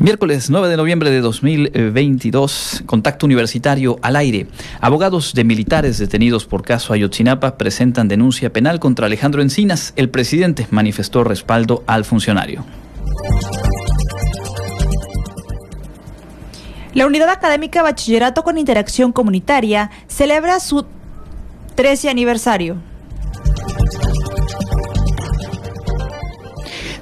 Miércoles 9 de noviembre de 2022, contacto universitario al aire. Abogados de militares detenidos por caso Ayotzinapa presentan denuncia penal contra Alejandro Encinas. El presidente manifestó respaldo al funcionario. La Unidad Académica Bachillerato con Interacción Comunitaria celebra su 13 aniversario.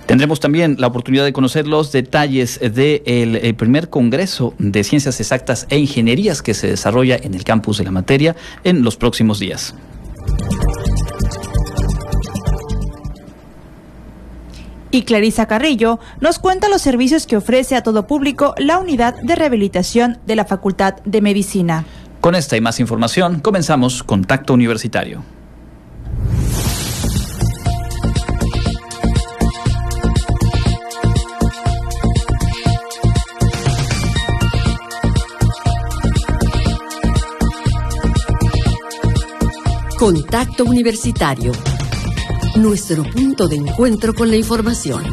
Tendremos también la oportunidad de conocer los detalles del primer Congreso de Ciencias Exactas e Ingenierías que se desarrolla en el campus de la materia en los próximos días. Y Clarisa Carrillo nos cuenta los servicios que ofrece a todo público la unidad de rehabilitación de la Facultad de Medicina. Con esta y más información comenzamos Contacto Universitario. Contacto Universitario. Nuestro punto de encuentro con la información.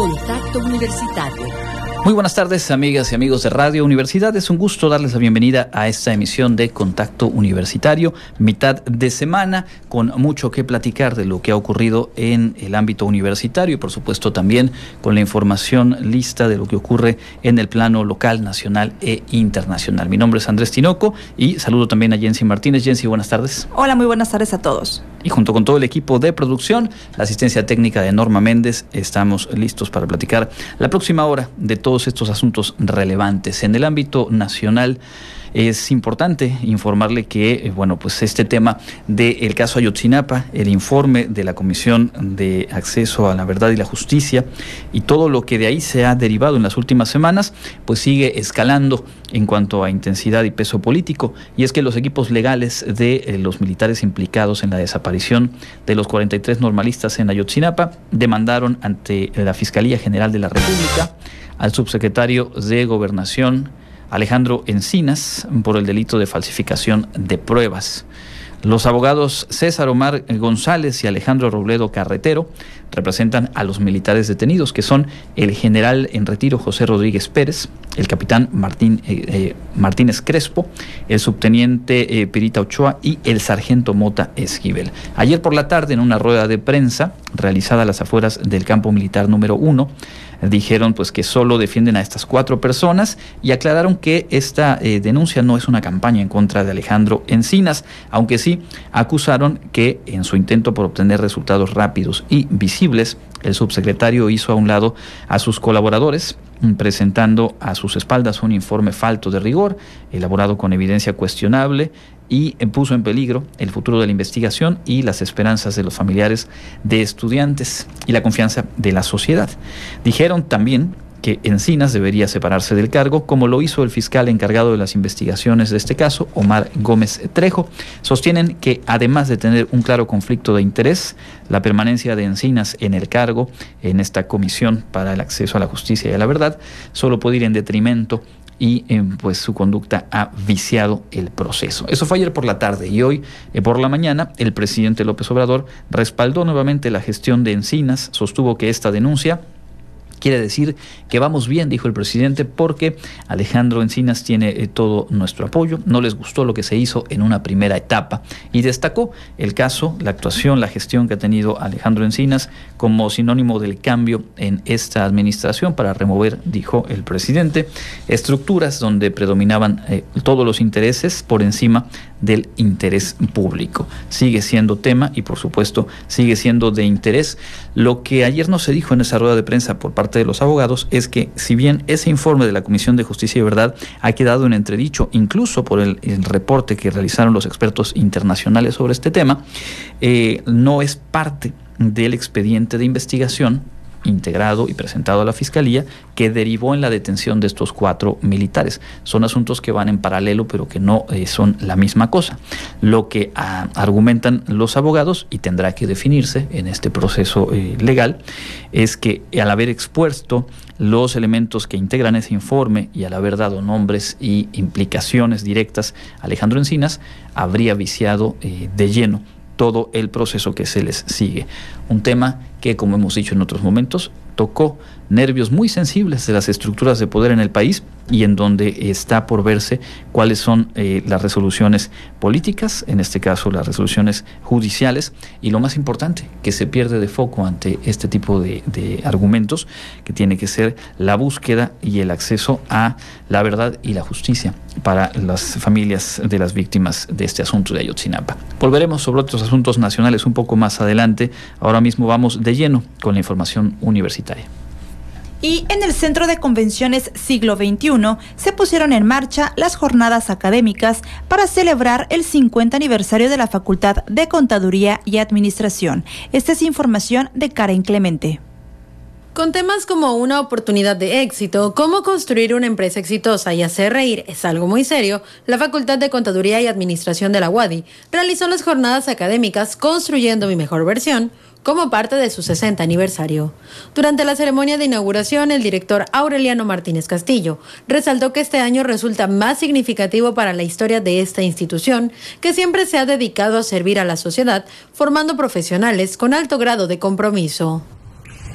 Contacto Universitario muy buenas tardes, amigas y amigos de Radio Universidad. Es un gusto darles la bienvenida a esta emisión de Contacto Universitario, mitad de semana, con mucho que platicar de lo que ha ocurrido en el ámbito universitario y, por supuesto, también con la información lista de lo que ocurre en el plano local, nacional e internacional. Mi nombre es Andrés Tinoco y saludo también a Jensi Martínez. Jensi, buenas tardes. Hola, muy buenas tardes a todos. Y junto con todo el equipo de producción, la asistencia técnica de Norma Méndez, estamos listos para platicar la próxima hora de todo todos estos asuntos relevantes. En el ámbito nacional, es importante informarle que, eh, bueno, pues este tema del caso Ayotzinapa, el informe de la Comisión de Acceso a la Verdad y la Justicia y todo lo que de ahí se ha derivado en las últimas semanas, pues sigue escalando en cuanto a intensidad y peso político. Y es que los equipos legales de eh, los militares implicados en la desaparición de los 43 normalistas en Ayotzinapa demandaron ante la Fiscalía General de la República al subsecretario de Gobernación Alejandro Encinas por el delito de falsificación de pruebas. Los abogados César Omar González y Alejandro Robledo Carretero representan a los militares detenidos, que son el general en retiro José Rodríguez Pérez, el capitán Martín, eh, eh, Martínez Crespo, el subteniente eh, Pirita Ochoa y el sargento Mota Esquivel. Ayer por la tarde, en una rueda de prensa realizada a las afueras del campo militar número uno, dijeron pues que solo defienden a estas cuatro personas y aclararon que esta eh, denuncia no es una campaña en contra de Alejandro Encinas, aunque sí acusaron que en su intento por obtener resultados rápidos y visibles, el subsecretario hizo a un lado a sus colaboradores presentando a sus espaldas un informe falto de rigor, elaborado con evidencia cuestionable y puso en peligro el futuro de la investigación y las esperanzas de los familiares de estudiantes y la confianza de la sociedad. Dijeron también que Encinas debería separarse del cargo, como lo hizo el fiscal encargado de las investigaciones de este caso, Omar Gómez Trejo. Sostienen que además de tener un claro conflicto de interés, la permanencia de Encinas en el cargo, en esta comisión para el acceso a la justicia y a la verdad, solo puede ir en detrimento y eh, pues su conducta ha viciado el proceso. Eso fue ayer por la tarde y hoy eh, por la mañana el presidente López Obrador respaldó nuevamente la gestión de Encinas, sostuvo que esta denuncia Quiere decir que vamos bien, dijo el presidente, porque Alejandro Encinas tiene eh, todo nuestro apoyo. No les gustó lo que se hizo en una primera etapa y destacó el caso, la actuación, la gestión que ha tenido Alejandro Encinas como sinónimo del cambio en esta administración para remover, dijo el presidente, estructuras donde predominaban eh, todos los intereses por encima del interés público. Sigue siendo tema y por supuesto sigue siendo de interés. Lo que ayer no se dijo en esa rueda de prensa por parte de los abogados es que si bien ese informe de la Comisión de Justicia y Verdad ha quedado en entredicho, incluso por el, reporte que realizaron los expertos internacionales sobre este tema, eh, no es parte del expediente de investigación integrado y presentado a la Fiscalía que derivó en la detención de estos cuatro militares. Son asuntos que van en paralelo pero que no eh, son la misma cosa. Lo que ah, argumentan los abogados y tendrá que definirse en este proceso eh, legal es que al haber expuesto los elementos que integran ese informe y al haber dado nombres y implicaciones directas a Alejandro Encinas, habría viciado eh, de lleno todo el proceso que se les sigue. Un tema que, como hemos dicho en otros momentos, tocó nervios muy sensibles de las estructuras de poder en el país y en donde está por verse cuáles son eh, las resoluciones políticas, en este caso las resoluciones judiciales, y lo más importante, que se pierde de foco ante este tipo de, de argumentos, que tiene que ser la búsqueda y el acceso a la verdad y la justicia para las familias de las víctimas de este asunto de Ayotzinapa. Volveremos sobre otros asuntos nacionales un poco más adelante. Ahora mismo vamos de lleno con la información universitaria. Y en el Centro de Convenciones Siglo XXI se pusieron en marcha las jornadas académicas para celebrar el 50 aniversario de la Facultad de Contaduría y Administración. Esta es información de Karen Clemente. Con temas como una oportunidad de éxito, cómo construir una empresa exitosa y hacer reír es algo muy serio, la Facultad de Contaduría y Administración de la UADI realizó las jornadas académicas Construyendo mi mejor versión, como parte de su 60 aniversario. Durante la ceremonia de inauguración, el director Aureliano Martínez Castillo resaltó que este año resulta más significativo para la historia de esta institución, que siempre se ha dedicado a servir a la sociedad, formando profesionales con alto grado de compromiso.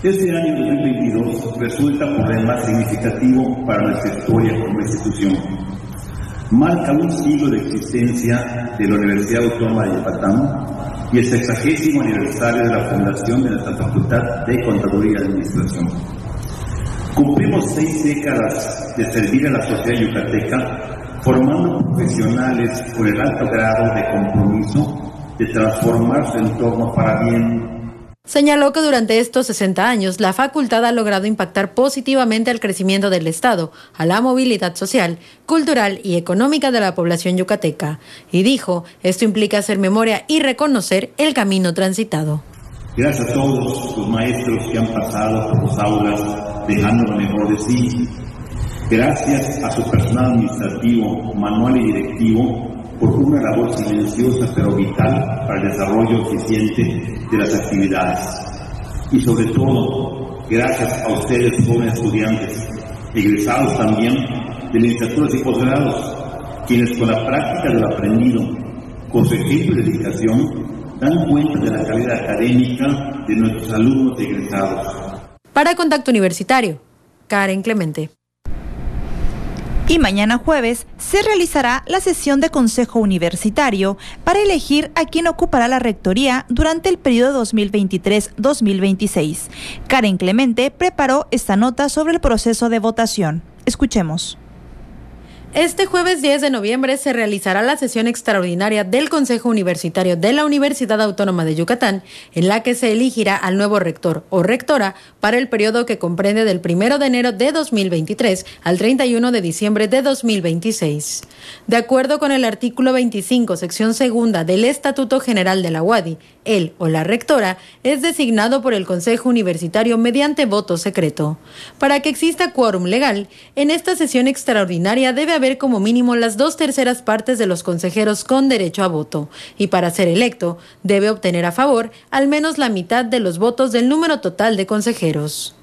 Este año 2022 resulta por el más significativo para nuestra historia como institución. Marca un siglo de existencia de la Universidad Autónoma de Yucatán y el sexagésimo aniversario de la fundación de nuestra Facultad de Contaduría y Administración. Cumplimos seis décadas de servir a la sociedad yucateca, formando profesionales con el alto grado de compromiso de transformar su entorno para bien Señaló que durante estos 60 años la facultad ha logrado impactar positivamente al crecimiento del Estado, a la movilidad social, cultural y económica de la población yucateca. Y dijo, esto implica hacer memoria y reconocer el camino transitado. Gracias a todos los maestros que han pasado por los aulas dejando lo mejor de sí. Gracias a su personal administrativo, manual y directivo por una labor silenciosa pero vital para el desarrollo eficiente de las actividades. Y sobre todo, gracias a ustedes, jóvenes estudiantes, egresados también de licenciaturas y posgrados, quienes con la práctica de lo aprendido, con su y dedicación, dan cuenta de la calidad académica de nuestros alumnos egresados. Para Contacto Universitario, Karen Clemente. Y mañana jueves se realizará la sesión de Consejo Universitario para elegir a quien ocupará la rectoría durante el periodo 2023-2026. Karen Clemente preparó esta nota sobre el proceso de votación. Escuchemos. Este jueves 10 de noviembre se realizará la sesión extraordinaria del Consejo Universitario de la Universidad Autónoma de Yucatán, en la que se elegirá al nuevo rector o rectora para el periodo que comprende del 1 de enero de 2023 al 31 de diciembre de 2026. De acuerdo con el artículo 25, sección segunda del Estatuto General de la UADI, él o la rectora es designado por el Consejo Universitario mediante voto secreto. Para que exista quórum legal, en esta sesión extraordinaria debe haber como mínimo las dos terceras partes de los consejeros con derecho a voto, y para ser electo debe obtener a favor al menos la mitad de los votos del número total de consejeros.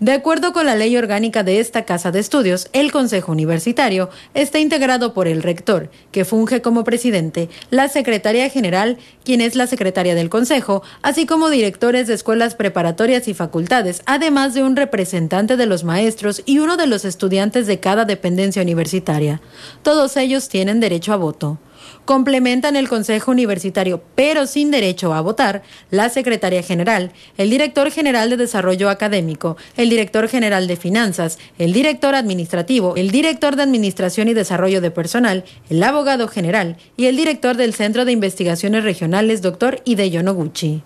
De acuerdo con la ley orgánica de esta Casa de Estudios, el Consejo Universitario está integrado por el rector, que funge como presidente, la secretaria general, quien es la secretaria del Consejo, así como directores de escuelas preparatorias y facultades, además de un representante de los maestros y uno de los estudiantes de cada dependencia universitaria. Todos ellos tienen derecho a voto complementan el Consejo Universitario, pero sin derecho a votar, la Secretaria General, el Director General de Desarrollo Académico, el Director General de Finanzas, el Director Administrativo, el Director de Administración y Desarrollo de Personal, el Abogado General y el Director del Centro de Investigaciones Regionales, Dr. Hideyo Noguchi.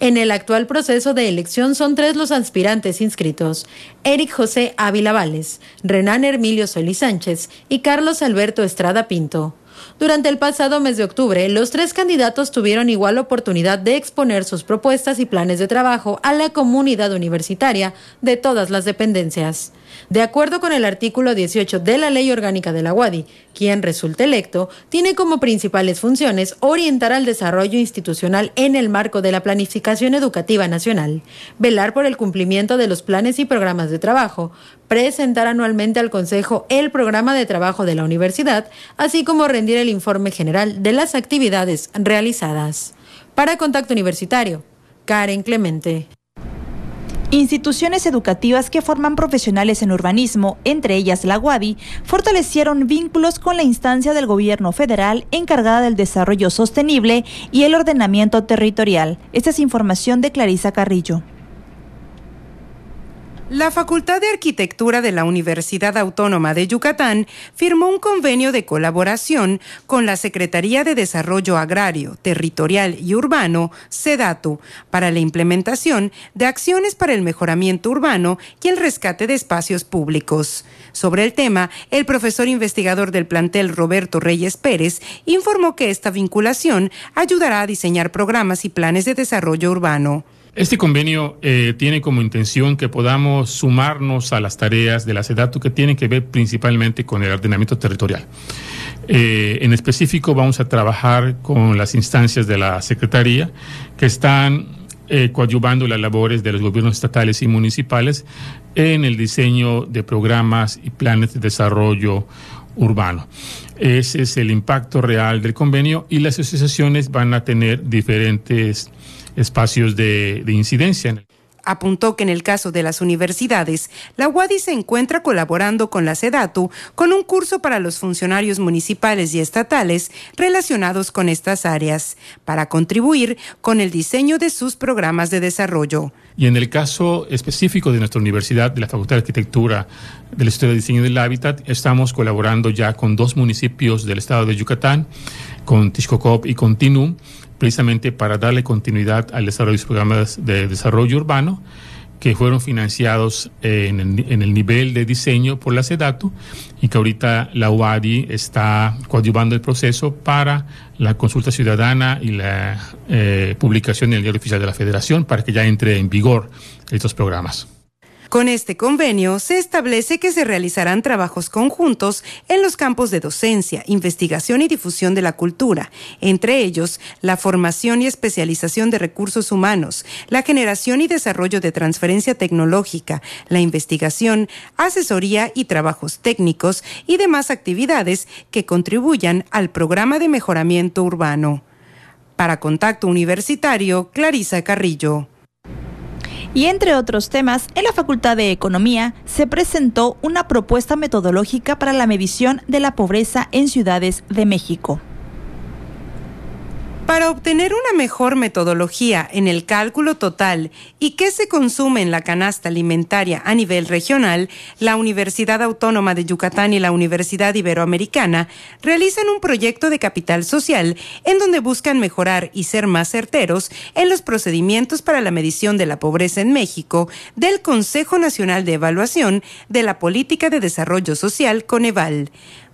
En el actual proceso de elección son tres los aspirantes inscritos: Eric José Ávila Vales, Renan Hermilio Solís Sánchez y Carlos Alberto Estrada Pinto. Durante el pasado mes de octubre, los tres candidatos tuvieron igual oportunidad de exponer sus propuestas y planes de trabajo a la comunidad universitaria de todas las dependencias. De acuerdo con el artículo 18 de la Ley Orgánica de la UADI, quien resulte electo tiene como principales funciones orientar al desarrollo institucional en el marco de la planificación educativa nacional, velar por el cumplimiento de los planes y programas de trabajo, presentar anualmente al Consejo el programa de trabajo de la universidad, así como rendir el informe general de las actividades realizadas. Para Contacto Universitario, Karen Clemente. Instituciones educativas que forman profesionales en urbanismo, entre ellas la UADI, fortalecieron vínculos con la instancia del gobierno federal encargada del desarrollo sostenible y el ordenamiento territorial. Esta es información de Clarisa Carrillo. La Facultad de Arquitectura de la Universidad Autónoma de Yucatán firmó un convenio de colaboración con la Secretaría de Desarrollo Agrario, Territorial y Urbano, SEDATU, para la implementación de acciones para el mejoramiento urbano y el rescate de espacios públicos. Sobre el tema, el profesor investigador del plantel Roberto Reyes Pérez informó que esta vinculación ayudará a diseñar programas y planes de desarrollo urbano. Este convenio eh, tiene como intención que podamos sumarnos a las tareas de la SEDATU que tienen que ver principalmente con el ordenamiento territorial. Eh, en específico vamos a trabajar con las instancias de la Secretaría que están eh, coadyuvando las labores de los gobiernos estatales y municipales en el diseño de programas y planes de desarrollo urbano. Ese es el impacto real del convenio y las asociaciones van a tener diferentes espacios de, de incidencia. Apuntó que en el caso de las universidades, la UADI se encuentra colaborando con la SEDATU con un curso para los funcionarios municipales y estatales relacionados con estas áreas, para contribuir con el diseño de sus programas de desarrollo. Y en el caso específico de nuestra universidad, de la Facultad de Arquitectura del Estudio de Diseño del Hábitat, estamos colaborando ya con dos municipios del estado de Yucatán, con Tishkokop y con Tinum, precisamente para darle continuidad al desarrollo de los programas de desarrollo urbano que fueron financiados en el, en el, nivel de diseño por la SEDATU y que ahorita la UADI está coadyuvando el proceso para la consulta ciudadana y la eh, publicación en el diario oficial de la Federación para que ya entre en vigor estos programas. Con este convenio se establece que se realizarán trabajos conjuntos en los campos de docencia, investigación y difusión de la cultura, entre ellos la formación y especialización de recursos humanos, la generación y desarrollo de transferencia tecnológica, la investigación, asesoría y trabajos técnicos y demás actividades que contribuyan al programa de mejoramiento urbano. Para Contacto Universitario, Clarisa Carrillo. Y entre otros temas, en la Facultad de Economía se presentó una propuesta metodológica para la medición de la pobreza en ciudades de México. Para obtener una mejor metodología en el cálculo total y qué se consume en la canasta alimentaria a nivel regional, la Universidad Autónoma de Yucatán y la Universidad Iberoamericana realizan un proyecto de capital social en donde buscan mejorar y ser más certeros en los procedimientos para la medición de la pobreza en México del Consejo Nacional de Evaluación de la Política de Desarrollo Social, Coneval.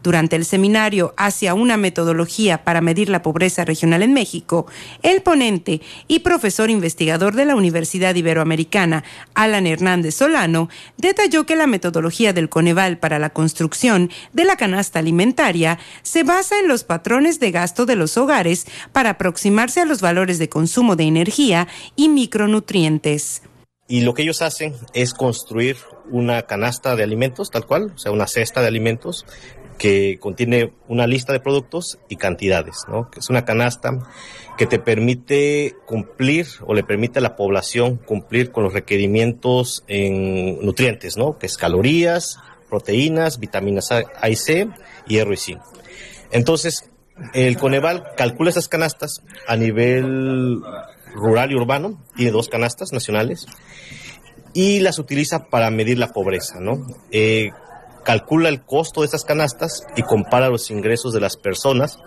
Durante el seminario Hacia una metodología para medir la pobreza regional en México, el ponente y profesor investigador de la Universidad Iberoamericana, Alan Hernández Solano, detalló que la metodología del Coneval para la construcción de la canasta alimentaria se basa en los patrones de gasto de los hogares para aproximarse a los valores de consumo de energía y micronutrientes. Y lo que ellos hacen es construir una canasta de alimentos, tal cual, o sea, una cesta de alimentos, que contiene una lista de productos y cantidades, ¿no? Que es una canasta que te permite cumplir o le permite a la población cumplir con los requerimientos en nutrientes, ¿no? Que es calorías, proteínas, vitaminas A y C, hierro y zinc. Entonces, el Coneval calcula esas canastas a nivel rural y urbano, tiene dos canastas nacionales, y las utiliza para medir la pobreza, ¿no? Eh, calcula el costo de esas canastas y compara los ingresos de las personas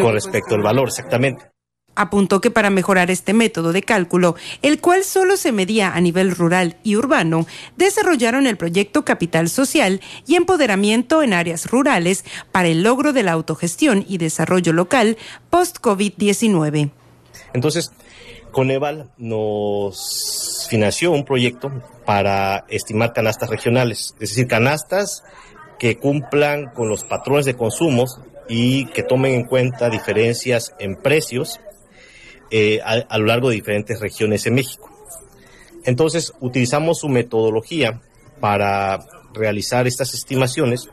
con, respecto al valor, exactamente. Apuntó que para mejorar este método de cálculo, el cual solo se medía a nivel rural y urbano, desarrollaron el proyecto Capital Social y Empoderamiento en áreas rurales para el logro de la autogestión y desarrollo local post-COVID-19. Entonces, Coneval nos financió un proyecto para estimar canastas regionales, es decir, canastas que cumplan con los patrones de consumo y que tomen en cuenta diferencias en precios eh, a, lo largo de diferentes regiones en México. Entonces, utilizamos su metodología para realizar estas estimaciones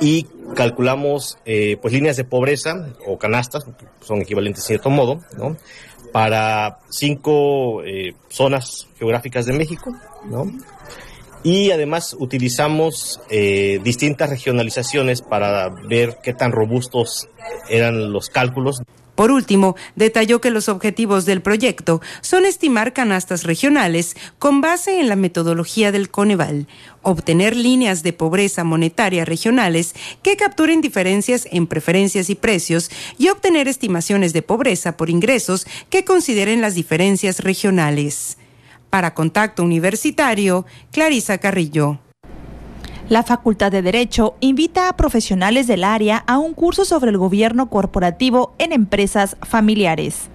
y calculamos eh, pues líneas de pobreza o canastas, son equivalentes de cierto modo, ¿no? Para cinco eh, zonas geográficas de México, ¿no? Y además utilizamos distintas regionalizaciones para ver qué tan robustos eran los cálculos. Por último, detalló que los objetivos del proyecto son estimar canastas regionales con base en la metodología del Coneval, obtener líneas de pobreza monetaria regionales que capturen diferencias en preferencias y precios y obtener estimaciones de pobreza por ingresos que consideren las diferencias regionales. Para Contacto Universitario, Clarisa Carrillo. La Facultad de Derecho invita a profesionales del área a un curso sobre el gobierno corporativo en empresas familiares.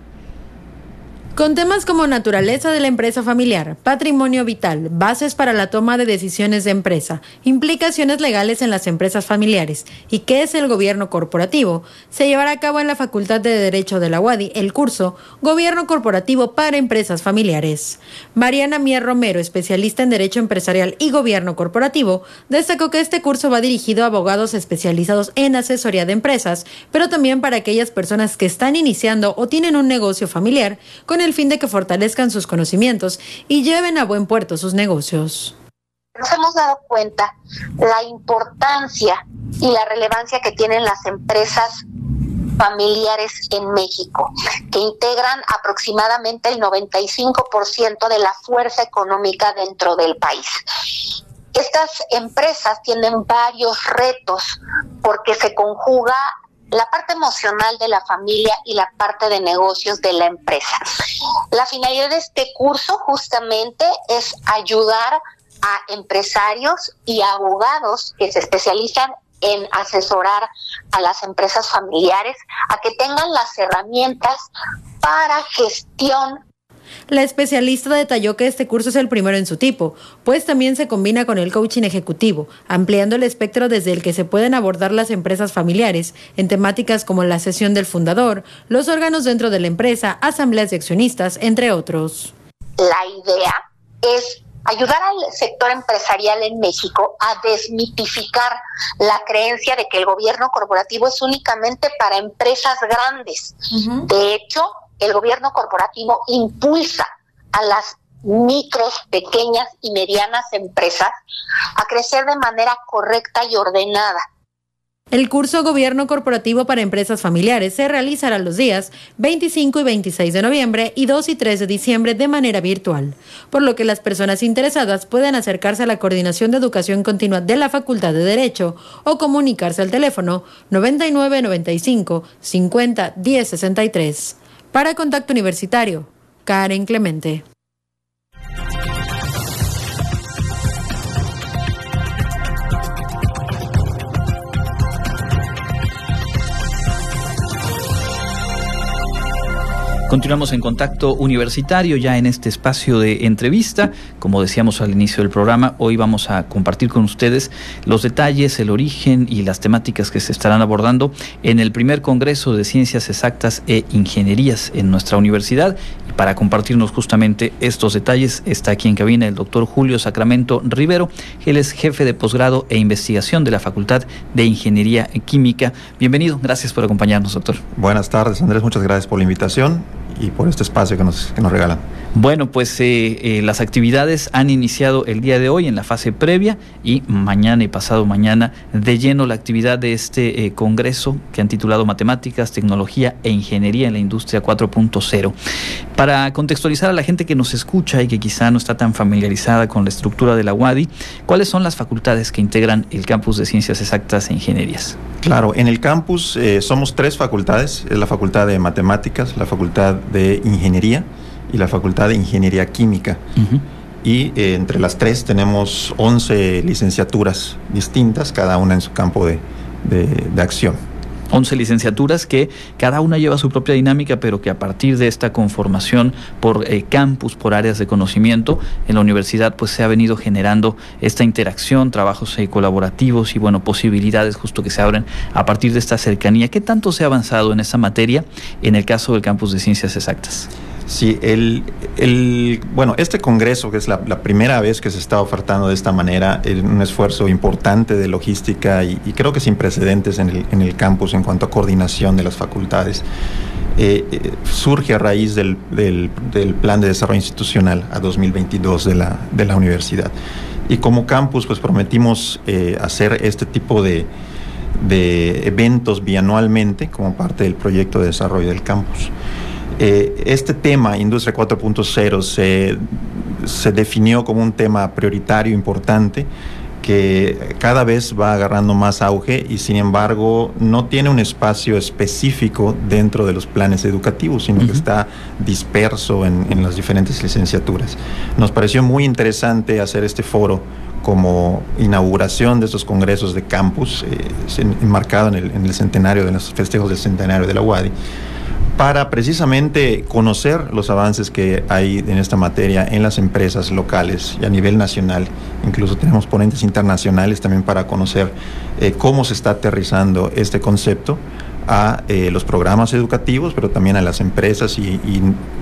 Con temas como naturaleza de la empresa familiar, patrimonio vital, bases para la toma de decisiones de empresa, implicaciones legales en las empresas familiares y qué es el gobierno corporativo, se llevará a cabo en la Facultad de Derecho de la UADI el curso Gobierno Corporativo para Empresas Familiares. Mariana Mier Romero, especialista en Derecho Empresarial y Gobierno Corporativo, destacó que este curso va dirigido a abogados especializados en asesoría de empresas, pero también para aquellas personas que están iniciando o tienen un negocio familiar con el fin de que fortalezcan sus conocimientos y lleven a buen puerto sus negocios. Nos hemos dado cuenta la importancia y la relevancia que tienen las empresas familiares en México, que integran aproximadamente el 95% de la fuerza económica dentro del país. Estas empresas tienen varios retos porque se conjuga la parte emocional de la familia y la parte de negocios de la empresa. La finalidad de este curso justamente es ayudar a empresarios y abogados que se especializan en asesorar a las empresas familiares a que tengan las herramientas para gestión la especialista detalló que este curso es el primero en su tipo, pues también se combina con el coaching ejecutivo, ampliando el espectro desde el que se pueden abordar las empresas familiares en temáticas como la sesión del fundador, los órganos dentro de la empresa, asambleas de accionistas, entre otros. La idea es ayudar al sector empresarial en México a desmitificar la creencia de que el gobierno corporativo es únicamente para empresas grandes. De hecho, el gobierno corporativo impulsa a las micros, pequeñas y medianas empresas a crecer de manera correcta y ordenada. El curso Gobierno Corporativo para Empresas Familiares se realizará los días 25 y 26 de noviembre y 2 y 3 de diciembre de manera virtual, por lo que las personas interesadas pueden acercarse a la Coordinación de Educación Continua de la Facultad de Derecho o comunicarse al teléfono 9995 50 10 63. Para Contacto Universitario, Karen Clemente. Continuamos en contacto universitario ya en este espacio de entrevista. Como decíamos al inicio del programa, hoy vamos a compartir con ustedes los detalles, el origen y las temáticas que se estarán abordando en el primer Congreso de Ciencias Exactas e Ingenierías en nuestra universidad. Y para compartirnos justamente estos detalles está aquí en cabina el doctor Julio Sacramento Rivero. Él es jefe de posgrado e investigación de la Facultad de Ingeniería Química. Bienvenido, gracias por acompañarnos, doctor. Buenas tardes, Andrés, muchas gracias por la invitación y por este espacio que nos, que nos regalan. Bueno, pues eh, eh, las actividades han iniciado el día de hoy en la fase previa y mañana y pasado mañana de lleno la actividad de este eh, congreso que han titulado Matemáticas, Tecnología e Ingeniería en la Industria 4.0. Para contextualizar a la gente que nos escucha y que quizá no está tan familiarizada con la estructura de la UADI, ¿cuáles son las facultades que integran el campus de Ciencias Exactas e Ingenierías? Claro, en el campus somos tres facultades, es la Facultad de Matemáticas, la Facultad de Ingeniería, y la Facultad de Ingeniería Química. Y eh, entre las tres tenemos 11 licenciaturas distintas, cada una en su campo de, de, acción. 11 licenciaturas que cada una lleva su propia dinámica, pero que a partir de esta conformación por eh, campus, por áreas de conocimiento, en la universidad pues se ha venido generando esta interacción, trabajos eh, colaborativos y bueno, posibilidades justo que se abren a partir de esta cercanía. ¿Qué tanto se ha avanzado en esa materia en el caso del campus de ciencias exactas? Sí, el, el, bueno, este congreso, que es la, primera vez que se está ofertando de esta manera, un esfuerzo importante de logística y, creo que sin precedentes en el, en el, campus en cuanto a coordinación de las facultades, eh, eh, surge a raíz del, del, plan de desarrollo institucional a 2022 de la, de la universidad. Y como campus, pues prometimos eh, hacer este tipo de, de eventos bianualmente como parte del proyecto de desarrollo del campus. Eh, este tema, Industria 4.0, se, se definió como un tema prioritario, importante, que cada vez va agarrando más auge y sin embargo no tiene un espacio específico dentro de los planes educativos, sino que está disperso en, en, las diferentes licenciaturas. Nos pareció muy interesante hacer este foro como inauguración de estos congresos de campus, eh, enmarcado en el, en el centenario de los festejos del centenario de la UADI para precisamente conocer los avances que hay en esta materia en las empresas locales y a nivel nacional. Incluso tenemos ponentes internacionales también para conocer eh, cómo se está aterrizando este concepto a eh, los programas educativos, pero también a las empresas y,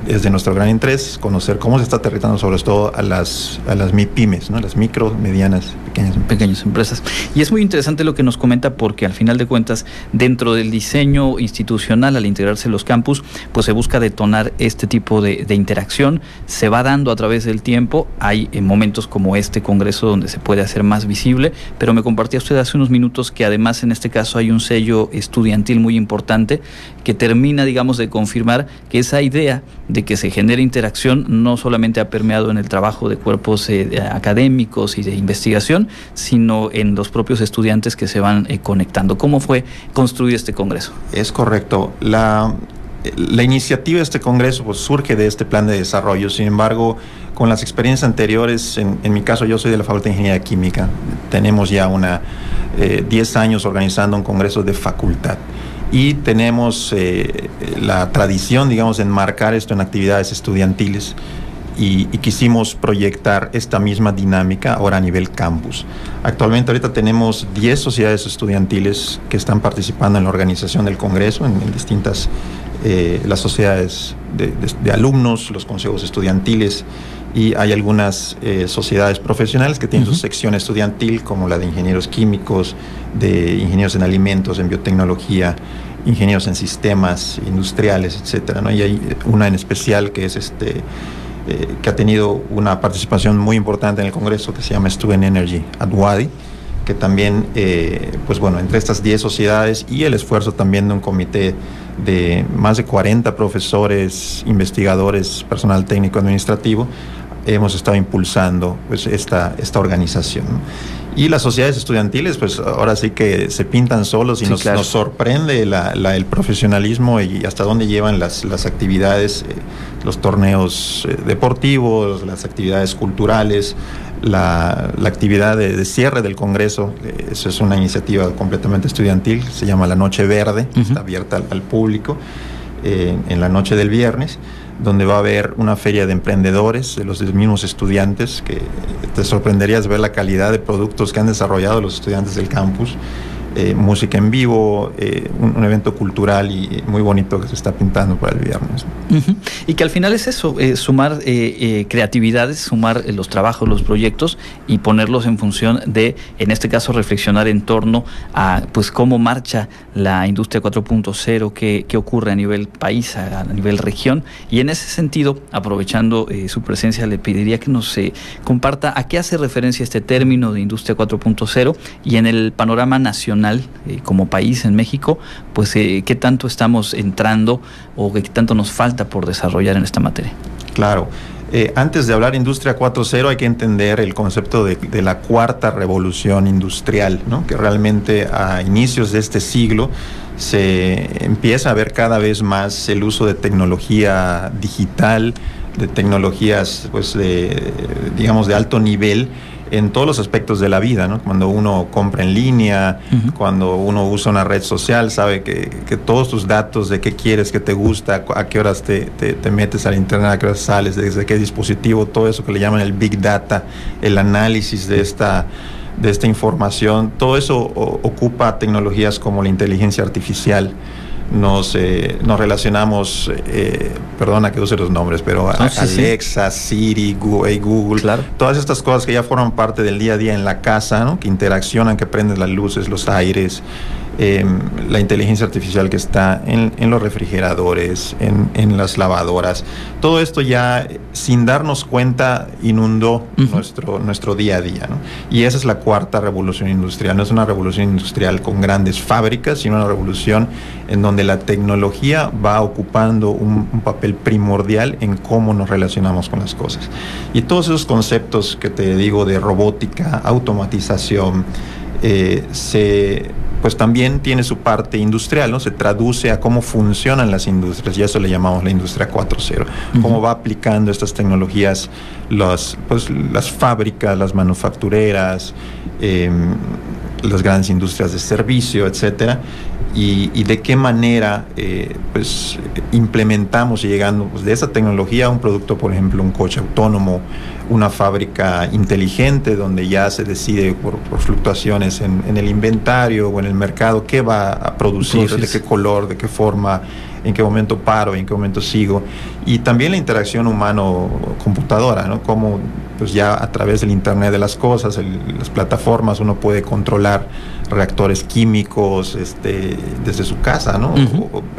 es de nuestro gran interés conocer cómo se está aterrizando sobre todo a las, a las MIPIMES, ¿no? las micro, medianas, pequeñas empresas. Pequeñas empresas. Y es muy interesante lo que nos comenta porque al final de cuentas, dentro del diseño institucional, al integrarse los campus, pues se busca detonar este tipo de, interacción, se va dando a través del tiempo, hay en momentos como este congreso donde se puede hacer más visible, pero me compartía usted hace unos minutos que además en este caso hay un sello estudiantil muy importante que termina, digamos, de confirmar que esa idea de que se genere interacción no solamente ha permeado en el trabajo de cuerpos eh, académicos y de investigación, sino en los propios estudiantes que se van eh, conectando. ¿Cómo fue construido este Congreso? Es correcto. La, iniciativa de este Congreso pues, surge de este plan de desarrollo, sin embargo, con las experiencias anteriores, en, en mi caso yo soy de la Facultad de Ingeniería Química, tenemos ya una 10 eh, años organizando un Congreso de facultad y tenemos eh, la tradición, digamos, de enmarcar esto en actividades estudiantiles y, quisimos proyectar esta misma dinámica ahora a nivel campus. Actualmente ahorita tenemos 10 sociedades estudiantiles que están participando en la organización del Congreso, en, distintas, eh, las sociedades de, alumnos, los consejos estudiantiles y hay algunas eh, sociedades profesionales que tienen su sección estudiantil, como la de ingenieros químicos, de ingenieros en alimentos, en biotecnología, ingenieros en sistemas industriales, etcétera, ¿no? Y hay una en especial que es este eh, que ha tenido una participación muy importante en el Congreso que se llama Student Energy at WADI, que también, eh, pues bueno, entre estas 10 sociedades y el esfuerzo también de un comité de más de 40 profesores, investigadores, personal técnico administrativo, hemos estado impulsando pues, esta, esta organización. Y las sociedades estudiantiles, pues ahora sí que se pintan solos y nos, nos, sorprende la, el profesionalismo y hasta dónde llevan las, las actividades, eh, los torneos eh, deportivos, las actividades culturales, la, la actividad de, cierre del Congreso. Eh, eso es una iniciativa completamente estudiantil, se llama La Noche Verde, está abierta al, público en la noche del viernes donde va a haber una feria de emprendedores, de los mismos estudiantes, que te sorprenderías ver la calidad de productos que han desarrollado los estudiantes del campus. Eh, música en vivo, eh, un, evento cultural y muy bonito que se está pintando para el viernes. Y que al final es eso, eh, sumar creatividades, sumar los trabajos, los proyectos y ponerlos en función de, en este caso, reflexionar en torno a pues cómo marcha la industria 4.0, qué, qué ocurre a nivel país, a, nivel región. Y en ese sentido, aprovechando su presencia, le pediría que nos comparta a qué hace referencia este término de industria 4.0 y en el panorama nacional eh, como país en México, pues eh, qué tanto estamos entrando o qué tanto nos falta por desarrollar en esta materia. Claro. Eh, antes de hablar industria 4.0 hay que entender el concepto de, la cuarta revolución industrial, que realmente a inicios de este siglo se empieza a ver cada vez más el uso de tecnología digital, de tecnologías pues de digamos de alto nivel en todos los aspectos de la vida, ¿no? Cuando uno compra en línea, cuando uno usa una red social, sabe que, todos tus datos de qué quieres, qué te gusta, a qué horas te, metes al internet, a qué horas sales, desde qué dispositivo, todo eso que le llaman el big data, el análisis de esta de esta información, todo eso ocupa tecnologías como la inteligencia artificial, nos, eh, nos relacionamos, eh, perdona que use los nombres, pero ah, Alexa, Siri, Google, Google todas estas cosas que ya forman parte del día a día en la casa, ¿no? que interaccionan, que prenden las luces, los aires, Em, la inteligencia artificial que está en, los refrigeradores, en, las lavadoras. Todo esto ya, sin darnos cuenta, inundó nuestro, nuestro día a día. Y esa es la cuarta revolución industrial. No es una revolución industrial con grandes fábricas, sino una revolución en donde la tecnología va ocupando un, un papel primordial en cómo nos relacionamos con las cosas. Y todos esos conceptos que te digo de robótica, automatización, eh, se pues también tiene su parte industrial, ¿no? Se traduce a cómo funcionan las industrias y eso le llamamos la industria 4.0. Cómo va aplicando estas tecnologías las, pues, las fábricas, las manufactureras, em, las grandes industrias de servicio, etcétera, y, de qué manera eh, pues, implementamos y llegando pues, de esa tecnología a un producto, por ejemplo, un coche autónomo, una fábrica inteligente donde ya se decide por, fluctuaciones en, el inventario o en el mercado qué va a producir, de qué color, de qué forma, en qué momento paro, en qué momento sigo. Y también la interacción humano-computadora, ¿no? Cómo pues ya a través del Internet de las cosas, las plataformas, uno puede controlar reactores químicos este, desde su casa, ¿no?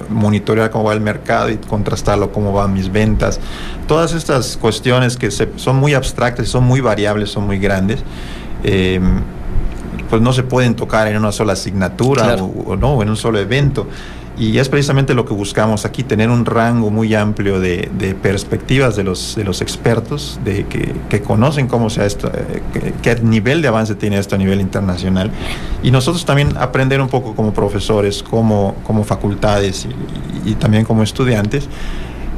monitorear cómo va el mercado y contrastarlo cómo van mis ventas. Todas estas cuestiones que son muy abstractas, son muy variables, son muy grandes. Em, pues no se pueden tocar en una sola asignatura o, no, en un solo evento. Y es precisamente lo que buscamos aquí, tener un rango muy amplio de, perspectivas de los, de los expertos, de que, conocen cómo sea esto, eh, qué, nivel de avance tiene esto a nivel internacional. Y nosotros también aprender un poco como profesores, como, como facultades y, también como estudiantes,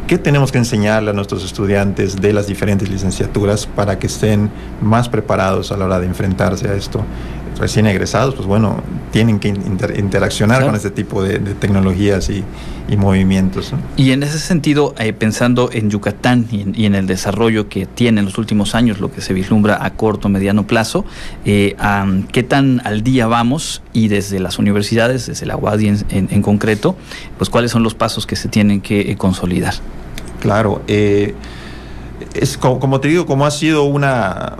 qué tenemos que enseñarle a nuestros estudiantes de las diferentes licenciaturas para que estén más preparados a la hora de enfrentarse a esto recién egresados, pues bueno, tienen que interaccionar con este tipo de, tecnologías y, movimientos. Y en ese sentido, eh, pensando en Yucatán y en, el desarrollo que tiene en los últimos años, lo que se vislumbra a corto, mediano plazo, eh, ¿qué tan al día vamos? Y desde las universidades, desde la UADI en, concreto, pues cuáles son los pasos que se tienen que eh, consolidar. Claro, es como te digo, como ha sido una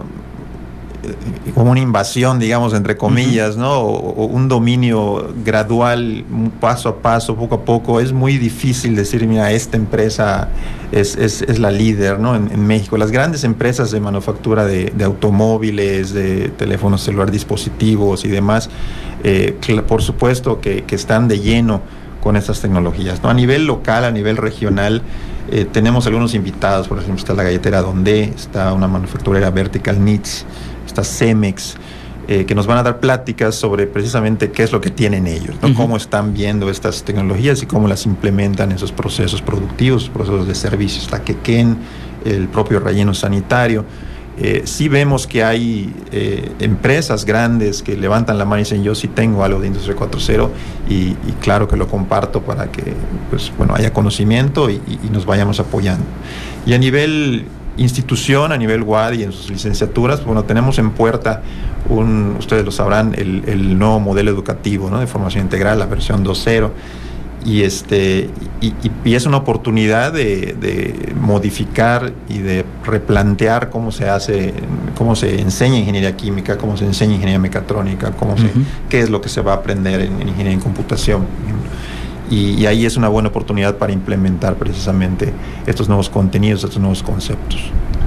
como una invasión, digamos, entre comillas, ¿no? O, un dominio gradual, paso a paso, poco a poco. Es muy difícil decir, mira, esta empresa es, es, la líder, ¿no? En, México. Las grandes empresas de manufactura de, automóviles, de teléfonos celular, dispositivos y demás, eh, por supuesto que, que, están de lleno con estas tecnologías, ¿no? A nivel local, a nivel regional, eh, tenemos algunos invitados, por ejemplo, está la galletera Donde, está una manufacturera Vertical Needs, está Cemex, eh, que nos van a dar pláticas sobre precisamente qué es lo que tienen ellos, cómo están viendo estas tecnologías y cómo las implementan en sus procesos productivos, procesos de servicios. Está Quequén, el propio relleno sanitario. Eh, sí vemos que hay eh, empresas grandes que levantan la mano y dicen yo sí tengo algo de Industria 4.0 y, y, claro que lo comparto para que pues, bueno, haya conocimiento y, y, nos vayamos apoyando. Y a nivel institución a nivel WAD y en sus licenciaturas, bueno, tenemos en puerta un, ustedes lo sabrán, el, el nuevo modelo educativo ¿no? de formación integral, la versión 2.0 y este y, es una oportunidad de, modificar y de replantear cómo se hace cómo se enseña ingeniería química cómo se enseña ingeniería mecatrónica cómo se, qué es lo que se va a aprender en, ingeniería en computación y, ahí es una buena oportunidad para implementar precisamente estos nuevos contenidos estos nuevos conceptos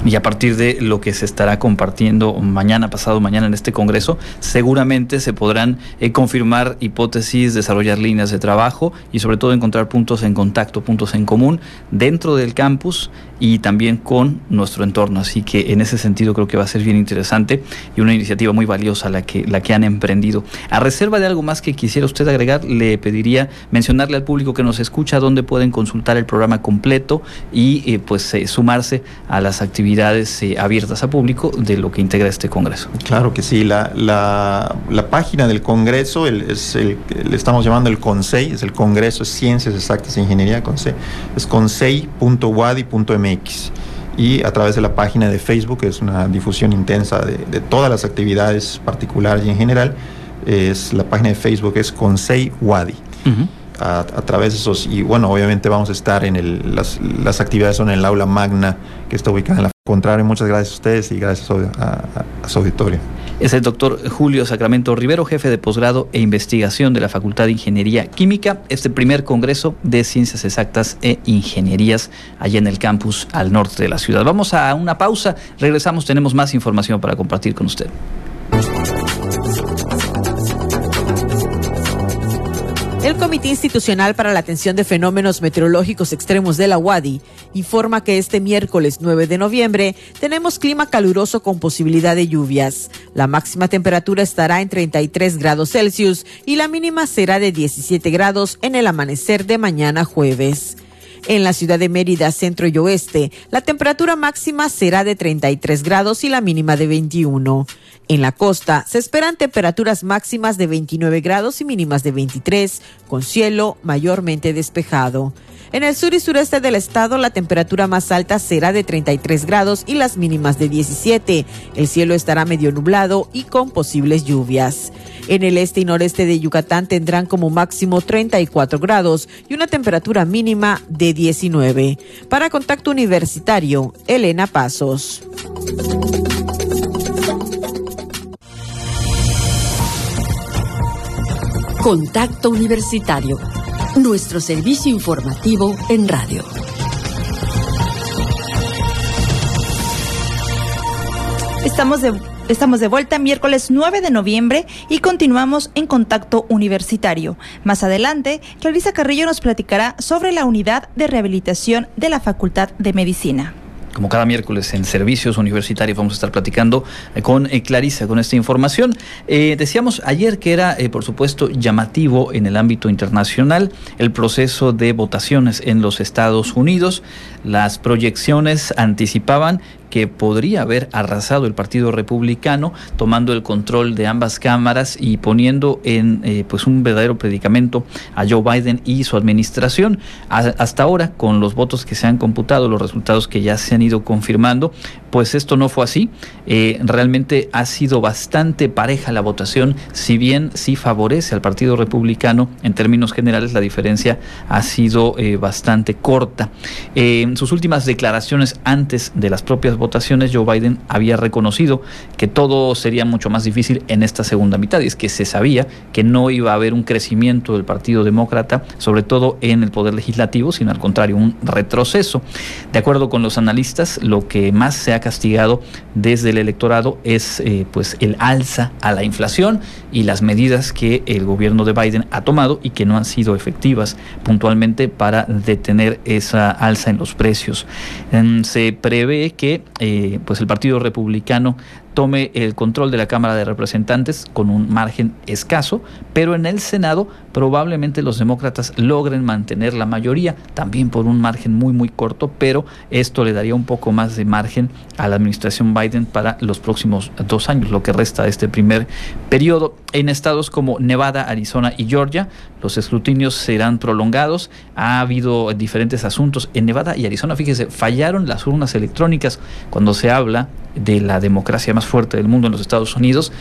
y a partir de lo que se estará compartiendo mañana, pasado mañana en este Congreso, seguramente se podrán eh, confirmar hipótesis, desarrollar líneas de trabajo y sobre todo encontrar puntos en contacto, puntos en común dentro del campus y también con nuestro entorno. Así que en ese sentido creo que va a ser bien interesante y una iniciativa muy valiosa la que, la que han emprendido. A reserva de algo más que quisiera usted agregar, le pediría mencionarle al público que nos escucha dónde pueden consultar el programa completo y eh, pues eh, sumarse a las actividades eh, abiertas a público de lo que integra este Congreso. Claro que sí, la, la, página del Congreso es el, le estamos llamando el CONSEI, es el Congreso de Ciencias Exactas e Ingeniería, CONSEI, es consei.wadi.mx y a través de la página de Facebook, que es una difusión intensa de, todas las actividades particulares y en general, es la página de Facebook es Consei Wadi. A, través de esos, y bueno, obviamente vamos a estar en el, las, las actividades son en el aula magna que está ubicada en la contrario. Muchas gracias a ustedes y gracias a su auditorio es el doctor Julio Sacramento Rivero, jefe de posgrado e investigación de la Facultad de Ingeniería Química, este primer Congreso de Ciencias Exactas e Ingenierías allá en el campus al norte de la ciudad. Vamos a una pausa, regresamos, tenemos más información para compartir con usted. El Comité Institucional para la Atención de Fenómenos Meteorológicos Extremos de la UADI informa que este miércoles 9 de noviembre tenemos clima caluroso con posibilidad de lluvias. La máxima temperatura estará en 33 grados Celsius y la mínima será de 17 grados en el amanecer de mañana jueves. En la ciudad de Mérida, centro y oeste, la temperatura máxima será de 33 grados y la mínima de 21. En la costa se esperan temperaturas máximas de 29 grados y mínimas de 23, con cielo mayormente despejado. En el sur y sureste del estado la temperatura más alta será de 33 grados y las mínimas de 17. El cielo estará medio nublado y con posibles lluvias. En el este y noreste de Yucatán tendrán como máximo 34 grados y una temperatura mínima de 19. Para Contacto Universitario, Elena Pasos. Contacto Universitario, nuestro servicio informativo en radio. Estamos de, estamos de vuelta miércoles 9 de noviembre y continuamos en contacto universitario. Más adelante, Clarisa Carrillo nos platicará sobre la unidad de rehabilitación de la Facultad de Medicina como cada miércoles en servicios universitarios vamos a estar platicando eh, con eh, Clarisa con esta información. Eh, decíamos ayer que era, por supuesto, llamativo en el ámbito internacional el proceso de votaciones en los Estados Unidos. Las proyecciones anticipaban que podría haber arrasado el Partido Republicano, tomando el control de ambas cámaras y poniendo en eh, pues un verdadero predicamento a Joe Biden y su administración. hasta ahora, con los votos que se han computado, los resultados que ya se han ido confirmando, pues esto no fue así. Eh, realmente ha sido bastante pareja la votación, si bien sí favorece al Partido Republicano, en términos generales la diferencia ha sido eh, bastante corta. en sus últimas declaraciones antes de las propias votaciones, Joe Biden había reconocido que todo sería mucho más difícil en esta segunda mitad, y es que se sabía que no iba a haber un crecimiento del Partido Demócrata, sobre todo en el Poder Legislativo, sino al contrario, un retroceso. De acuerdo con los analistas, lo que más se ha castigado desde el electorado es eh, pues el alza a la inflación y las medidas que el gobierno de Biden ha tomado y que no han sido efectivas puntualmente para detener esa alza en los precios. se prevé que eh, pues el Partido Republicano tome el control de la Cámara de Representantes con un margen escaso, pero en el Senado probablemente los demócratas logren mantener la mayoría, también por un margen muy muy corto, pero esto le daría un poco más de margen a la administración Biden para los próximos dos años, lo que resta de este primer periodo. En estados como Nevada, Arizona y Georgia, los escrutinios serán prolongados. Ha habido diferentes asuntos. En Nevada y Arizona, fíjese, fallaron las urnas electrónicas cuando se habla de la democracia más fuerte del mundo en los Estados Unidos.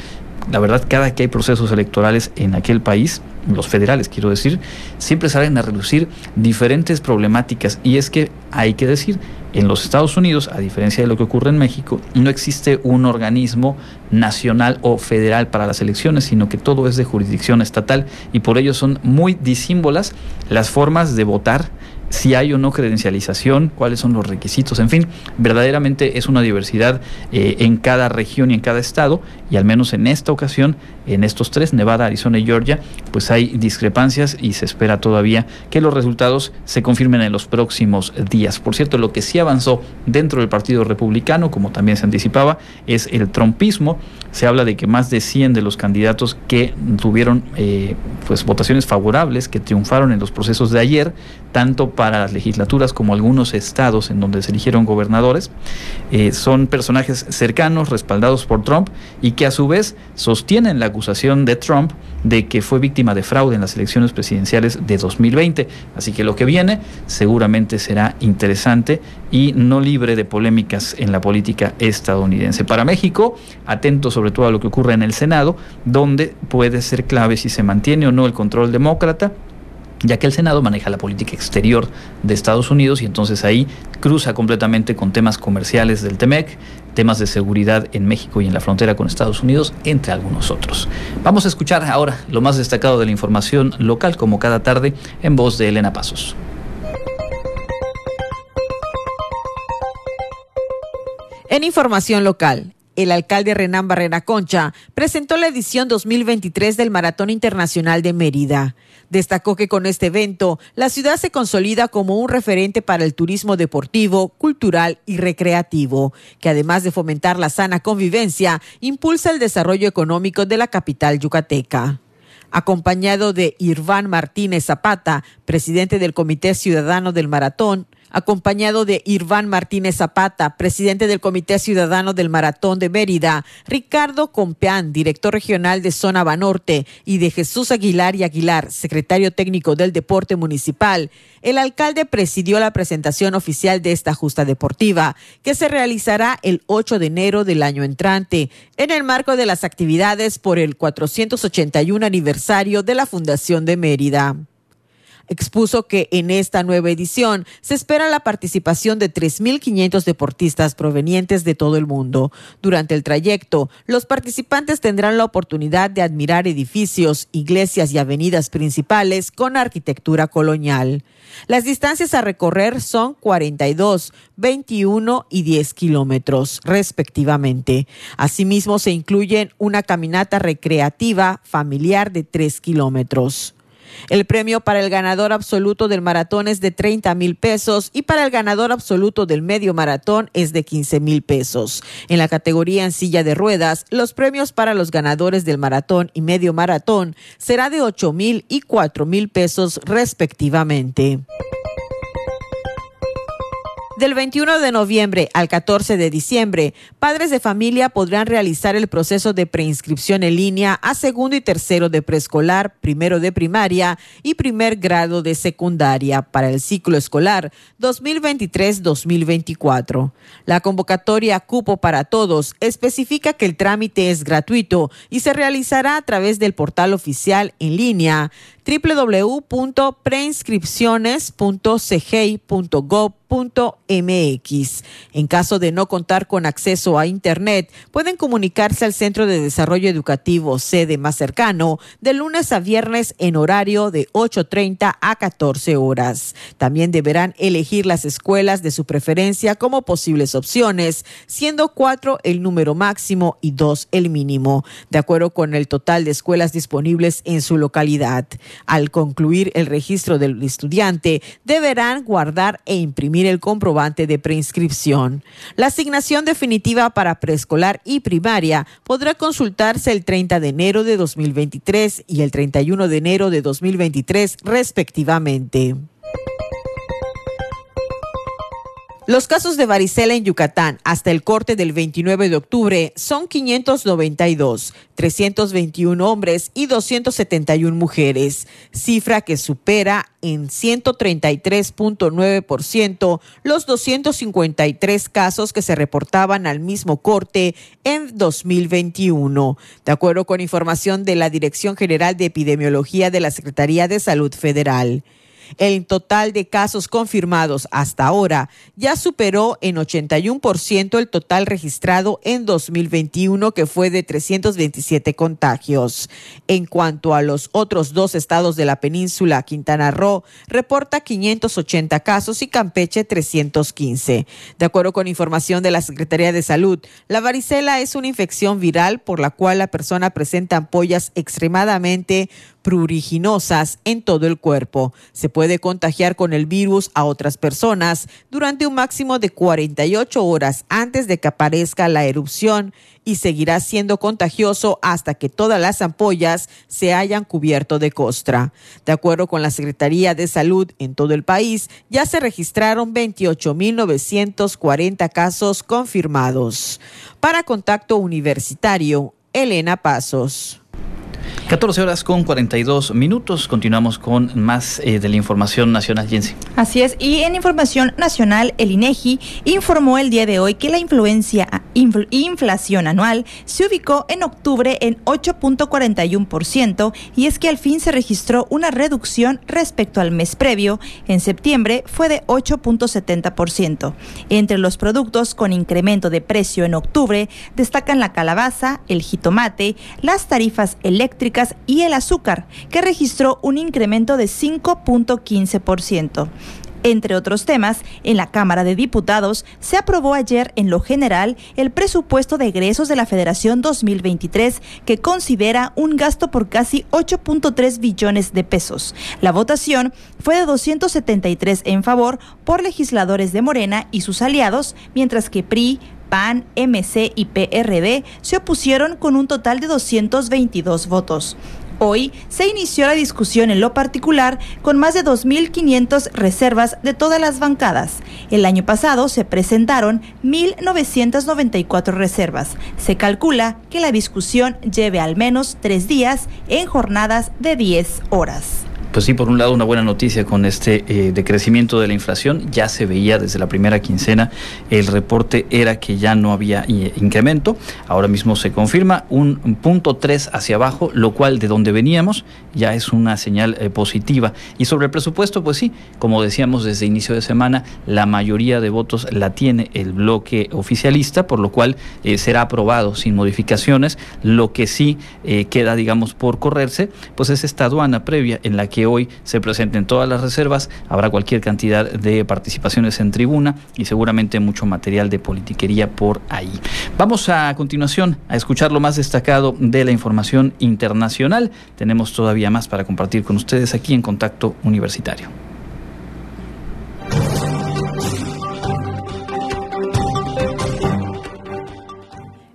La verdad, cada que hay procesos electorales en aquel país, los federales quiero decir, siempre salen a reducir diferentes problemáticas. Y es que hay que decir, en los Estados Unidos, a diferencia de lo que ocurre en México, no existe un organismo nacional o federal para las elecciones, sino que todo es de jurisdicción estatal y por ello son muy disímbolas las formas de votar si hay o no credencialización, cuáles son los requisitos, en fin, verdaderamente es una diversidad eh, en cada región y en cada estado, y al menos en esta ocasión, en estos tres, Nevada, Arizona y Georgia, pues hay discrepancias y se espera todavía que los resultados se confirmen en los próximos días. Por cierto, lo que sí avanzó dentro del Partido Republicano, como también se anticipaba, es el trompismo. Se habla de que más de 100 de los candidatos que tuvieron eh, pues votaciones favorables, que triunfaron en los procesos de ayer, tanto para las legislaturas como algunos estados en donde se eligieron gobernadores, eh, son personajes cercanos, respaldados por Trump y que a su vez sostienen la acusación de Trump de que fue víctima de fraude en las elecciones presidenciales de 2020. Así que lo que viene seguramente será interesante y no libre de polémicas en la política estadounidense. Para México, atento sobre todo a lo que ocurre en el Senado, donde puede ser clave si se mantiene o no el control demócrata ya que el Senado maneja la política exterior de Estados Unidos y entonces ahí cruza completamente con temas comerciales del TEMEC, temas de seguridad en México y en la frontera con Estados Unidos, entre algunos otros. Vamos a escuchar ahora lo más destacado de la información local, como cada tarde, en voz de Elena Pasos. En información local, el alcalde Renán Barrera Concha presentó la edición 2023 del Maratón Internacional de Mérida. Destacó que con este evento la ciudad se consolida como un referente para el turismo deportivo, cultural y recreativo, que además de fomentar la sana convivencia, impulsa el desarrollo económico de la capital yucateca. Acompañado de Irván Martínez Zapata, presidente del Comité Ciudadano del Maratón, acompañado de Irván Martínez Zapata, presidente del Comité Ciudadano del Maratón de Mérida, Ricardo Compeán, director regional de Zona Banorte, y de Jesús Aguilar y Aguilar, secretario técnico del Deporte Municipal, el alcalde presidió la presentación oficial de esta justa deportiva, que se realizará el 8 de enero del año entrante, en el marco de las actividades por el 481 aniversario de la Fundación de Mérida expuso que en esta nueva edición se espera la participación de 3.500 deportistas provenientes de todo el mundo. Durante el trayecto, los participantes tendrán la oportunidad de admirar edificios, iglesias y avenidas principales con arquitectura colonial. Las distancias a recorrer son 42, 21 y 10 kilómetros, respectivamente. Asimismo, se incluyen una caminata recreativa familiar de 3 kilómetros. El premio para el ganador absoluto del maratón es de 30 mil pesos y para el ganador absoluto del medio maratón es de 15 mil pesos. En la categoría en silla de ruedas, los premios para los ganadores del maratón y medio maratón será de 8 mil y 4 mil pesos respectivamente. Del 21 de noviembre al 14 de diciembre, padres de familia podrán realizar el proceso de preinscripción en línea a segundo y tercero de preescolar, primero de primaria y primer grado de secundaria para el ciclo escolar 2023-2024. La convocatoria Cupo para Todos especifica que el trámite es gratuito y se realizará a través del portal oficial en línea www.preinscripciones.cgi.gov.mx. En caso de no contar con acceso a Internet, pueden comunicarse al Centro de Desarrollo Educativo sede más cercano de lunes a viernes en horario de 8.30 a 14 horas. También deberán elegir las escuelas de su preferencia como posibles opciones, siendo cuatro el número máximo y dos el mínimo, de acuerdo con el total de escuelas disponibles en su localidad. Al concluir el registro del estudiante, deberán guardar e imprimir el comprobante de preinscripción. La asignación definitiva para preescolar y primaria podrá consultarse el 30 de enero de 2023 y el 31 de enero de 2023 respectivamente. Los casos de varicela en Yucatán hasta el corte del 29 de octubre son 592, 321 hombres y 271 mujeres, cifra que supera en 133.9% los 253 casos que se reportaban al mismo corte en 2021. De acuerdo con información de la Dirección General de Epidemiología de la Secretaría de Salud Federal. El total de casos confirmados hasta ahora ya superó en 81% el total registrado en 2021, que fue de 327 contagios. En cuanto a los otros dos estados de la península, Quintana Roo reporta 580 casos y Campeche 315. De acuerdo con información de la Secretaría de Salud, la varicela es una infección viral por la cual la persona presenta ampollas extremadamente pruriginosas en todo el cuerpo. Se puede contagiar con el virus a otras personas durante un máximo de 48 horas antes de que aparezca la erupción y seguirá siendo contagioso hasta que todas las ampollas se hayan cubierto de costra. De acuerdo con la Secretaría de Salud en todo el país, ya se registraron 28.940 casos confirmados. Para Contacto Universitario, Elena Pasos. 14 horas con 42 minutos. Continuamos con más eh, de la información nacional, Jensi. Así es. Y en información nacional, el INEGI informó el día de hoy que la influencia, inflación anual se ubicó en octubre en 8.41% y es que al fin se registró una reducción respecto al mes previo. En septiembre fue de 8.70%. Entre los productos con incremento de precio en octubre destacan la calabaza, el jitomate, las tarifas eléctricas, y el azúcar, que registró un incremento de 5.15%. Entre otros temas, en la Cámara de Diputados se aprobó ayer en lo general el presupuesto de egresos de la Federación 2023 que considera un gasto por casi 8.3 billones de pesos. La votación fue de 273 en favor por legisladores de Morena y sus aliados, mientras que PRI, PAN, MC y PRD se opusieron con un total de 222 votos. Hoy se inició la discusión en lo particular con más de 2.500 reservas de todas las bancadas. El año pasado se presentaron 1.994 reservas. Se calcula que la discusión lleve al menos tres días en jornadas de 10 horas pues sí, por un lado una buena noticia con este eh, decrecimiento de la inflación. Ya se veía desde la primera quincena, el reporte era que ya no había incremento. Ahora mismo se confirma un, punto 3 hacia abajo, lo cual de donde veníamos ya es una señal eh, positiva. Y sobre el presupuesto, pues sí, como decíamos desde inicio de semana, la mayoría de votos la tiene el bloque oficialista, por lo cual eh, será aprobado sin modificaciones. Lo que sí queda, digamos, por correrse, pues es esta aduana previa en la que hoy se presenten todas las reservas, habrá cualquier cantidad de participaciones en tribuna y seguramente mucho material de politiquería por ahí. Vamos a, continuación a escuchar lo más destacado de la información internacional. Tenemos todavía más para compartir con ustedes aquí en Contacto Universitario.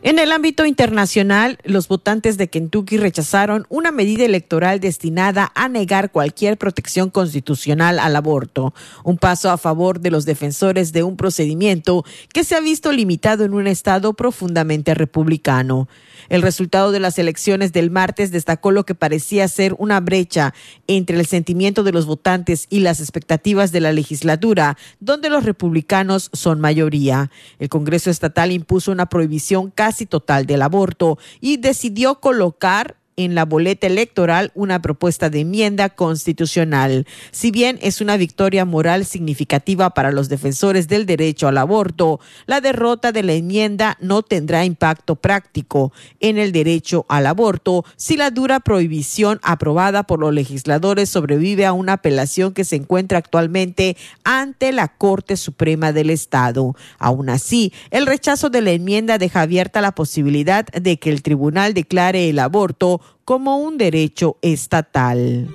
En el ámbito internacional, los votantes de Kentucky rechazaron una medida electoral destinada a negar cualquier protección constitucional al aborto, un paso a favor de los defensores de un procedimiento que se ha visto limitado en un estado profundamente republicano. El resultado de las elecciones del martes destacó lo que parecía ser una brecha entre el sentimiento de los votantes y las expectativas de la legislatura, donde los republicanos son mayoría. El Congreso Estatal impuso una prohibición casi total del aborto y decidió colocar en la boleta electoral una propuesta de enmienda constitucional. Si bien es una victoria moral significativa para los defensores del derecho al aborto, la derrota de la enmienda no tendrá impacto práctico en el derecho al aborto si la dura prohibición aprobada por los legisladores sobrevive a una apelación que se encuentra actualmente ante la Corte Suprema del Estado. Aún así, el rechazo de la enmienda deja abierta la posibilidad de que el tribunal declare el aborto como un derecho estatal.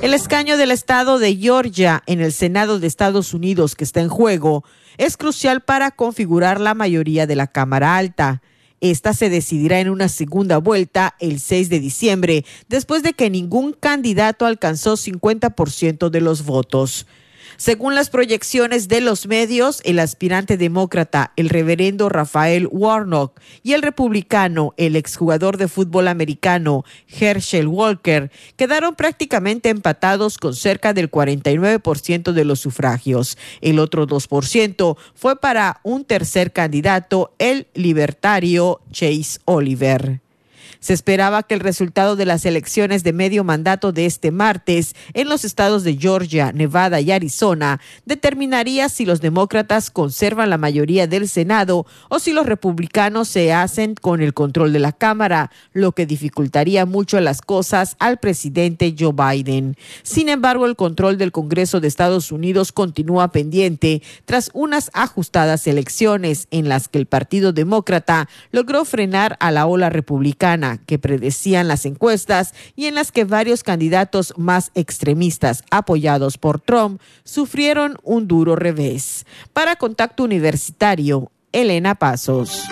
El escaño del estado de Georgia en el Senado de Estados Unidos que está en juego es crucial para configurar la mayoría de la Cámara Alta. Esta se decidirá en una segunda vuelta el 6 de diciembre, después de que ningún candidato alcanzó 50% de los votos. Según las proyecciones de los medios, el aspirante demócrata, el reverendo Rafael Warnock, y el republicano, el exjugador de fútbol americano, Herschel Walker, quedaron prácticamente empatados con cerca del 49% de los sufragios. El otro 2% fue para un tercer candidato, el libertario Chase Oliver. Se esperaba que el resultado de las elecciones de medio mandato de este martes en los estados de Georgia, Nevada y Arizona determinaría si los demócratas conservan la mayoría del Senado o si los republicanos se hacen con el control de la Cámara, lo que dificultaría mucho las cosas al presidente Joe Biden. Sin embargo, el control del Congreso de Estados Unidos continúa pendiente tras unas ajustadas elecciones en las que el Partido Demócrata logró frenar a la ola republicana que predecían las encuestas y en las que varios candidatos más extremistas apoyados por Trump sufrieron un duro revés. Para Contacto Universitario, Elena Pasos.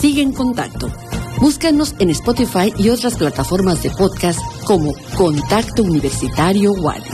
Sigue en contacto. Búscanos en Spotify y otras plataformas de podcast como Contacto Universitario Wadi.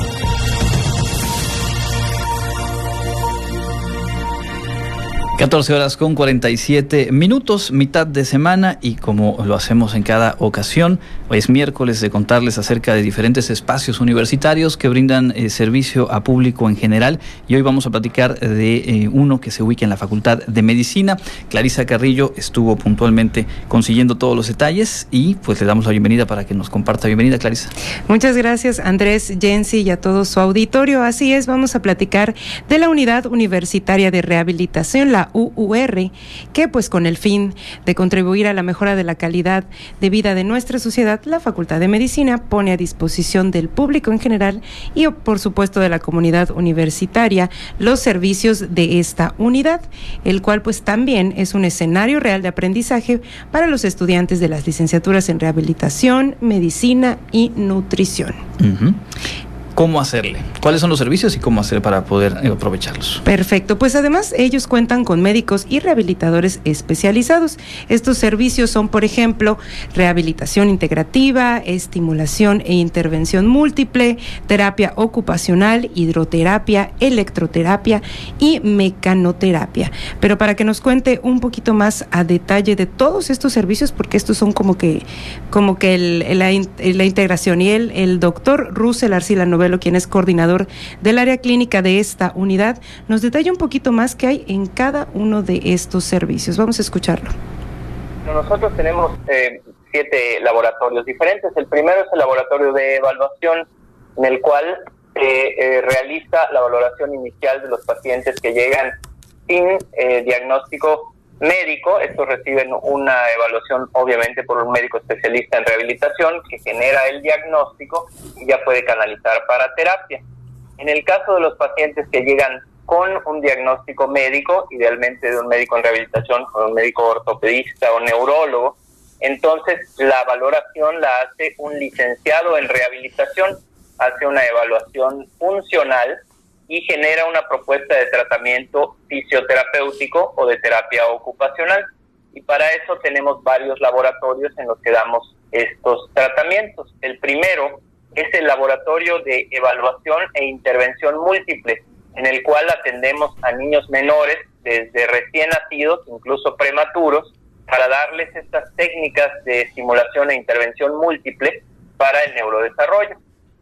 14 horas con 47 minutos, mitad de semana y como lo hacemos en cada ocasión, es miércoles de contarles acerca de diferentes espacios universitarios que brindan eh, servicio a público en general y hoy vamos a platicar de eh, uno que se ubica en la Facultad de Medicina. Clarisa Carrillo estuvo puntualmente consiguiendo todos los detalles y pues le damos la bienvenida para que nos comparta. Bienvenida Clarisa. Muchas gracias Andrés, Jensi y a todo su auditorio. Así es, vamos a platicar de la Unidad Universitaria de Rehabilitación, la UUR, que pues con el fin de contribuir a la mejora de la calidad de vida de nuestra sociedad, la Facultad de Medicina pone a disposición del público en general y por supuesto de la comunidad universitaria los servicios de esta unidad, el cual pues también es un escenario real de aprendizaje para los estudiantes de las licenciaturas en rehabilitación, medicina y nutrición cómo hacerle, cuáles son los servicios y cómo hacer para poder eh, aprovecharlos. Perfecto, pues además ellos cuentan con médicos y rehabilitadores especializados. Estos servicios son, por ejemplo, rehabilitación integrativa, estimulación e intervención múltiple, terapia ocupacional, hidroterapia, electroterapia y mecanoterapia. Pero para que nos cuente un poquito más a detalle de todos estos servicios, porque estos son como que, como que la, integración y el, el doctor Russell Arcila Novela quien es coordinador del área clínica de esta unidad, nos detalla un poquito más qué hay en cada uno de estos servicios. Vamos a escucharlo. Nosotros tenemos eh, siete laboratorios diferentes. El primero es el laboratorio de evaluación, en el cual eh, realiza la valoración inicial de los pacientes que llegan sin eh, diagnóstico médico. Estos reciben una evaluación, obviamente, por un médico especialista en rehabilitación que genera el diagnóstico y ya puede canalizar para terapia. En el caso de los pacientes que llegan con un diagnóstico médico, idealmente de un médico en rehabilitación, con un médico ortopedista o neurólogo, entonces la valoración la hace un licenciado en rehabilitación, hace una evaluación funcional y genera una propuesta de tratamiento fisioterapéutico o de terapia ocupacional. Y para eso tenemos varios laboratorios en los que damos estos tratamientos. El primero es el laboratorio de evaluación e intervención múltiple, en el cual atendemos a niños menores desde recién nacidos, incluso prematuros, para darles estas técnicas de estimulación e intervención múltiple para el neurodesarrollo.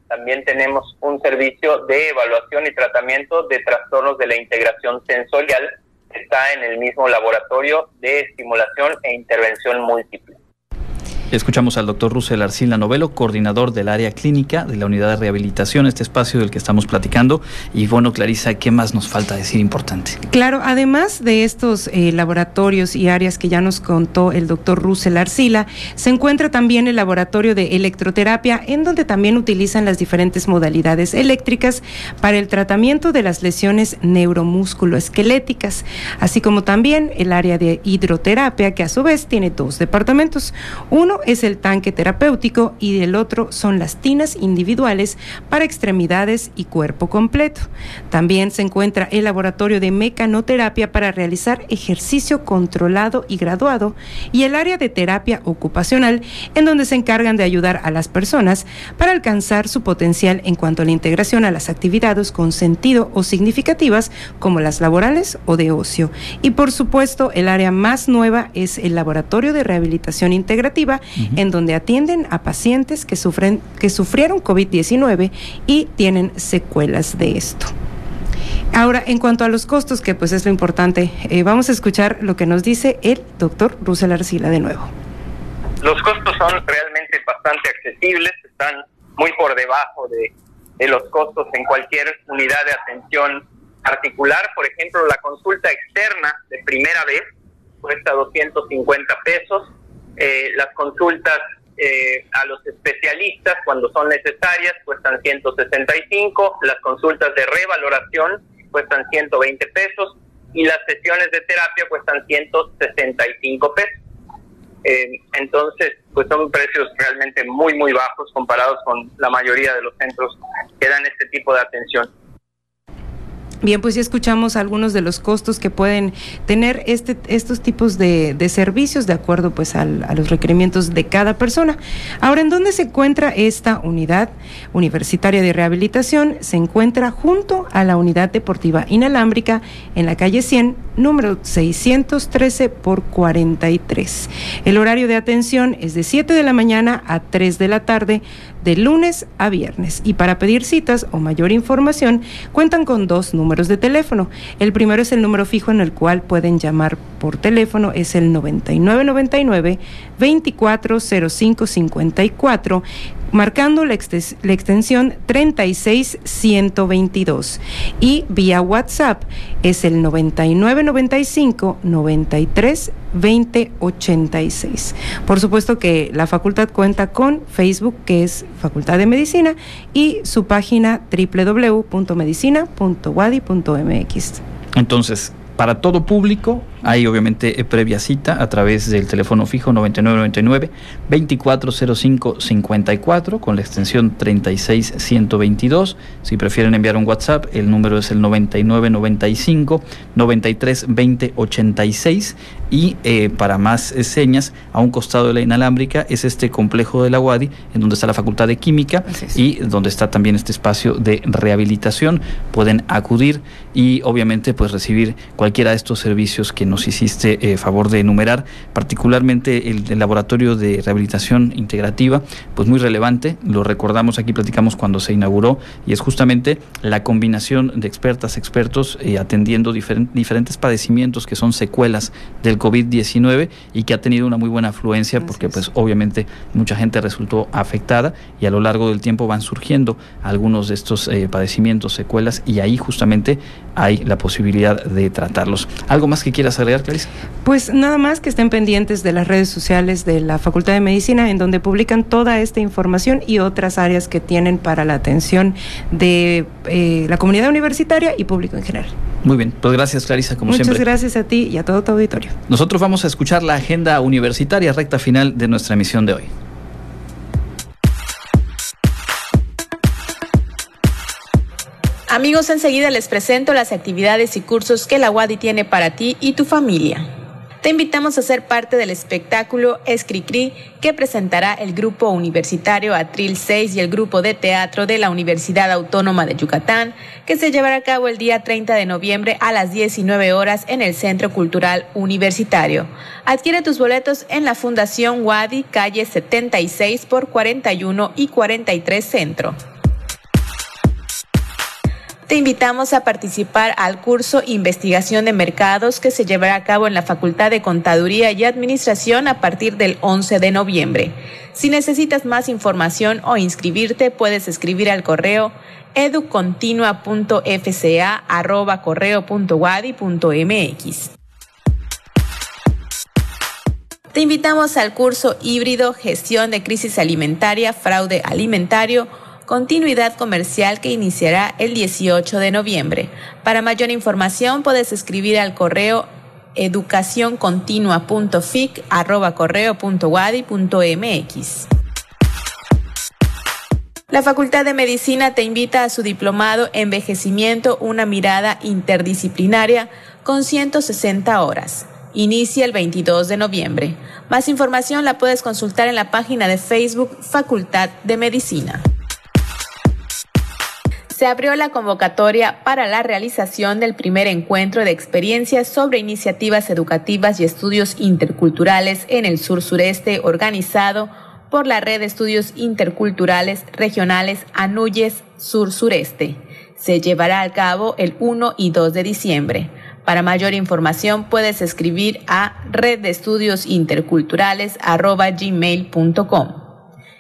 También tenemos un servicio de evaluación y tratamiento de trastornos de la integración sensorial que está en el mismo laboratorio de estimulación e intervención múltiple. Escuchamos al doctor Russell Arcila Novelo, coordinador del área clínica de la unidad de rehabilitación, este espacio del que estamos platicando. Y bueno, Clarisa, ¿qué más nos falta decir importante? Claro, además de estos eh, laboratorios y áreas que ya nos contó el doctor Russell Arcila, se encuentra también el laboratorio de electroterapia, en donde también utilizan las diferentes modalidades eléctricas para el tratamiento de las lesiones neuromusculoesqueléticas, así como también el área de hidroterapia, que a su vez tiene dos departamentos. Uno es el tanque terapéutico y el otro son las tinas individuales para extremidades y cuerpo completo. También se encuentra el laboratorio de mecanoterapia para realizar ejercicio controlado y graduado y el área de terapia ocupacional en donde se encargan de ayudar a las personas para alcanzar su potencial en cuanto a la integración a las actividades con sentido o significativas como las laborales o de ocio. Y por supuesto, el área más nueva es el laboratorio de rehabilitación integrativa en donde atienden a pacientes que, sufren, que sufrieron COVID-19 y tienen secuelas de esto. Ahora, en cuanto a los costos, que pues es lo importante, eh, vamos a escuchar lo que nos dice el doctor Russell Arcila de nuevo. Los costos son realmente bastante accesibles, están muy por debajo de, de los costos en cualquier unidad de atención particular. Por ejemplo, la consulta externa de primera vez cuesta 250 pesos, eh, las consultas eh, a los especialistas cuando son necesarias cuestan 165, las consultas de revaloración cuestan 120 pesos y las sesiones de terapia cuestan 165 pesos. Eh, entonces, pues son precios realmente muy, muy bajos comparados con la mayoría de los centros que dan este tipo de atención. Bien, pues ya escuchamos algunos de los costos que pueden tener este, estos tipos de, servicios de acuerdo pues a los requerimientos de cada persona. Ahora, ¿en dónde se encuentra esta unidad universitaria de rehabilitación? Se encuentra junto a la unidad deportiva inalámbrica en la calle 100, número 613 por 43. El horario de atención es de 7 de la mañana a 3 de la tarde de lunes a viernes. Y para pedir citas o mayor información, cuentan con dos números de teléfono. El primero es el número fijo en el cual pueden llamar por teléfono, es el 9999 240554 marcando la, extensión 36122 y vía WhatsApp es el 9995 93 2086. Por supuesto que la facultad cuenta con Facebook, que es Facultad de Medicina, y su página www.medicina.wadi.mx. Entonces, para todo público, hay obviamente eh, previa cita a través del teléfono fijo 9999 240554 con la extensión 36122. Si prefieren enviar un WhatsApp, el número es el 9995 932086 y eh, para más eh, señas, a un costado de la inalámbrica es este complejo de la UADI, en donde está la Facultad de Química y donde está también este espacio de rehabilitación. Pueden acudir y obviamente pues recibir cualquiera de estos servicios que nos hiciste eh, favor de enumerar, particularmente el, laboratorio de rehabilitación integrativa, pues muy relevante, lo recordamos aquí, platicamos cuando se inauguró, y es justamente la combinación de expertas, expertos eh, atendiendo diferentes padecimientos que son secuelas del COVID-19 y que ha tenido una muy buena afluencia porque pues obviamente mucha gente resultó afectada y a lo largo del tiempo van surgiendo algunos de estos eh, padecimientos, secuelas, y ahí justamente hay la posibilidad de tratarlos. ¿Algo más que quieras agregar, Clarisa? Pues nada más que estén pendientes de las redes sociales de la Facultad de Medicina, en donde publican toda esta información y otras áreas que tienen para la atención de eh, la comunidad universitaria y público en general. Muy bien, pues gracias Clarisa, como siempre. Muchas gracias a ti y a todo tu auditorio. Nosotros vamos a escuchar la agenda universitaria recta final de nuestra emisión de hoy. Amigos, enseguida les presento las actividades y cursos que la UADI tiene para ti y tu familia. Te invitamos a ser parte del espectáculo Escricri que presentará el grupo universitario Atril 6 y el grupo de teatro de la Universidad Autónoma de Yucatán, que se llevará a cabo el día 30 de noviembre a las 19 horas en el Centro Cultural Universitario. Adquiere tus boletos en la Fundación Wadi, calle 76 por 41 y 43 Centro. Te invitamos a participar al curso Investigación de Mercados que se llevará a cabo en la Facultad de Contaduría y Administración a partir del 11 de noviembre. Si necesitas más información o inscribirte, puedes escribir al correo educontinua.fca.correo.wadi.mx. Te invitamos al curso híbrido Gestión de Crisis Alimentaria, Fraude Alimentario, Continuidad Comercial que iniciará el 18 de noviembre. Para mayor información puedes escribir al correo educacioncontinua.fic@correo.wadi.mx. La Facultad de Medicina te invita a su diplomado Envejecimiento, una mirada interdisciplinaria con 160 horas. Inicia el 22 de noviembre. Más información la puedes consultar en la página de Facebook Facultad de Medicina se abrió la convocatoria para la realización del primer encuentro de experiencias sobre iniciativas educativas y estudios interculturales en el sur sureste organizado por la Red de Estudios Interculturales Regionales Anuyes Sur Sureste. Se llevará a cabo el 1 y 2 de diciembre. Para mayor información puedes escribir a reddestudios.interculturales@gmail.com.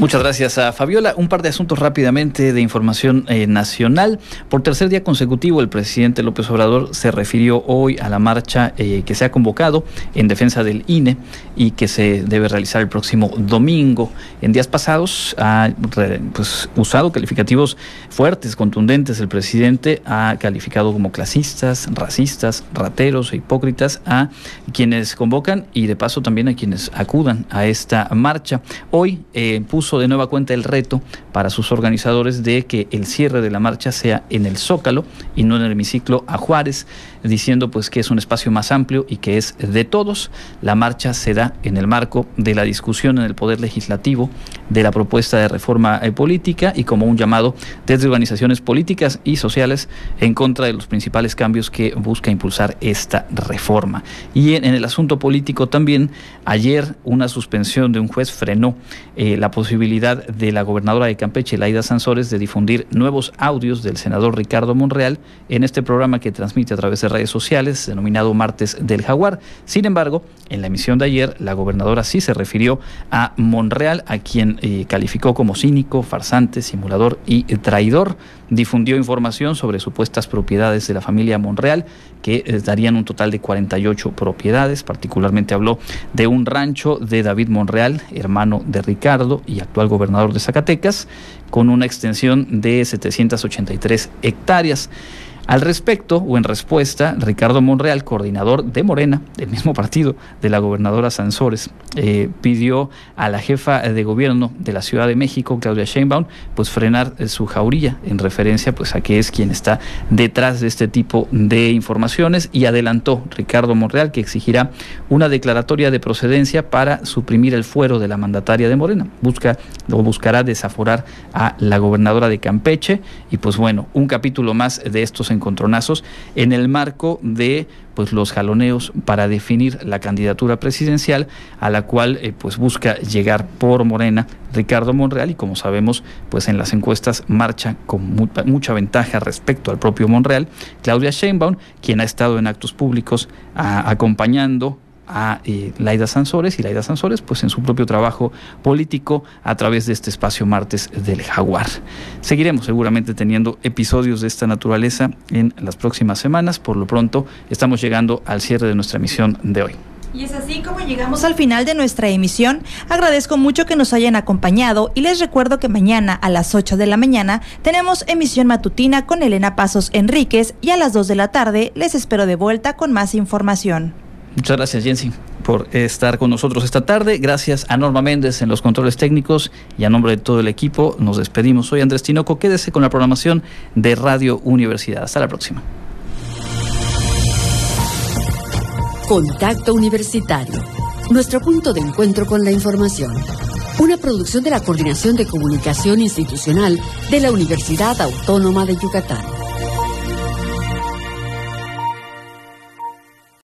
Muchas gracias a Fabiola. Un par de asuntos rápidamente de información eh, nacional. Por tercer día consecutivo, el presidente López Obrador se refirió hoy a la marcha eh, que se ha convocado en defensa del INE y que se debe realizar el próximo domingo. En días pasados ha pues, usado calificativos fuertes, contundentes. El presidente ha calificado como clasistas, racistas, rateros e hipócritas a quienes convocan y de paso también a quienes acudan a esta marcha. Hoy eh, puso de nueva cuenta el reto para sus organizadores de que el cierre de la marcha sea en el Zócalo y no en el hemiciclo a Juárez, diciendo pues que es un espacio más amplio y que es de todos. La marcha se da en el marco de la discusión en el Poder Legislativo de la propuesta de reforma eh, política y como un llamado desde organizaciones políticas y sociales en contra de los principales cambios que busca impulsar esta reforma. Y en, el asunto político también, ayer una suspensión de un juez frenó eh, la posibilidad de la gobernadora de Campeche, Laida Sansores, de difundir nuevos audios del senador Ricardo Monreal en este programa que transmite a través de redes sociales, denominado Martes del Jaguar. Sin embargo, en la emisión de ayer, la gobernadora sí se refirió a Monreal, a quien eh, calificó como cínico, farsante, simulador y traidor. Difundió información sobre supuestas propiedades de la familia Monreal, que eh, darían un total de 48 propiedades. Particularmente habló de un rancho de David Monreal, hermano de Ricardo y actual gobernador de Zacatecas, con una extensión de 783 hectáreas. Al respecto, o en respuesta, Ricardo Monreal, coordinador de Morena, del mismo partido de la gobernadora Sansores, eh, pidió a la jefa de gobierno de la Ciudad de México, Claudia Sheinbaum, pues frenar eh, su jauría en referencia pues a que es quien está detrás de este tipo de informaciones y adelantó Ricardo Monreal que exigirá una declaratoria de procedencia para suprimir el fuero de la mandataria de Morena. Busca o buscará desaforar a la gobernadora de Campeche y pues bueno, un capítulo más de estos encontronazos en el marco de pues los jaloneos para definir la candidatura presidencial a la cual eh, pues busca llegar por Morena Ricardo Monreal. Y como sabemos pues en las encuestas marcha con mucha ventaja respecto al propio Monreal. Claudia Sheinbaum quien ha estado en actos públicos acompañando a eh, Laida Sansores y Laida Sansores pues en su propio trabajo político a través de este espacio Martes del Jaguar. Seguiremos seguramente teniendo episodios de esta naturaleza en las próximas semanas. Por lo pronto estamos llegando al cierre de nuestra emisión de hoy. Y es así como llegamos al final de nuestra emisión. Agradezco mucho que nos hayan acompañado y les recuerdo que mañana a las 8 de la mañana tenemos emisión matutina con Elena Pasos Enríquez y a las 2 de la tarde les espero de vuelta con más información. Muchas gracias, Jensi, por estar con nosotros esta tarde. Gracias a Norma Méndez en los controles técnicos y a nombre de todo el equipo nos despedimos. Soy Andrés Tinoco. Quédese con la programación de Radio Universidad. Hasta la próxima. Contacto Universitario. Nuestro punto de encuentro con la información. Una producción de la Coordinación de Comunicación Institucional de la Universidad Autónoma de Yucatán.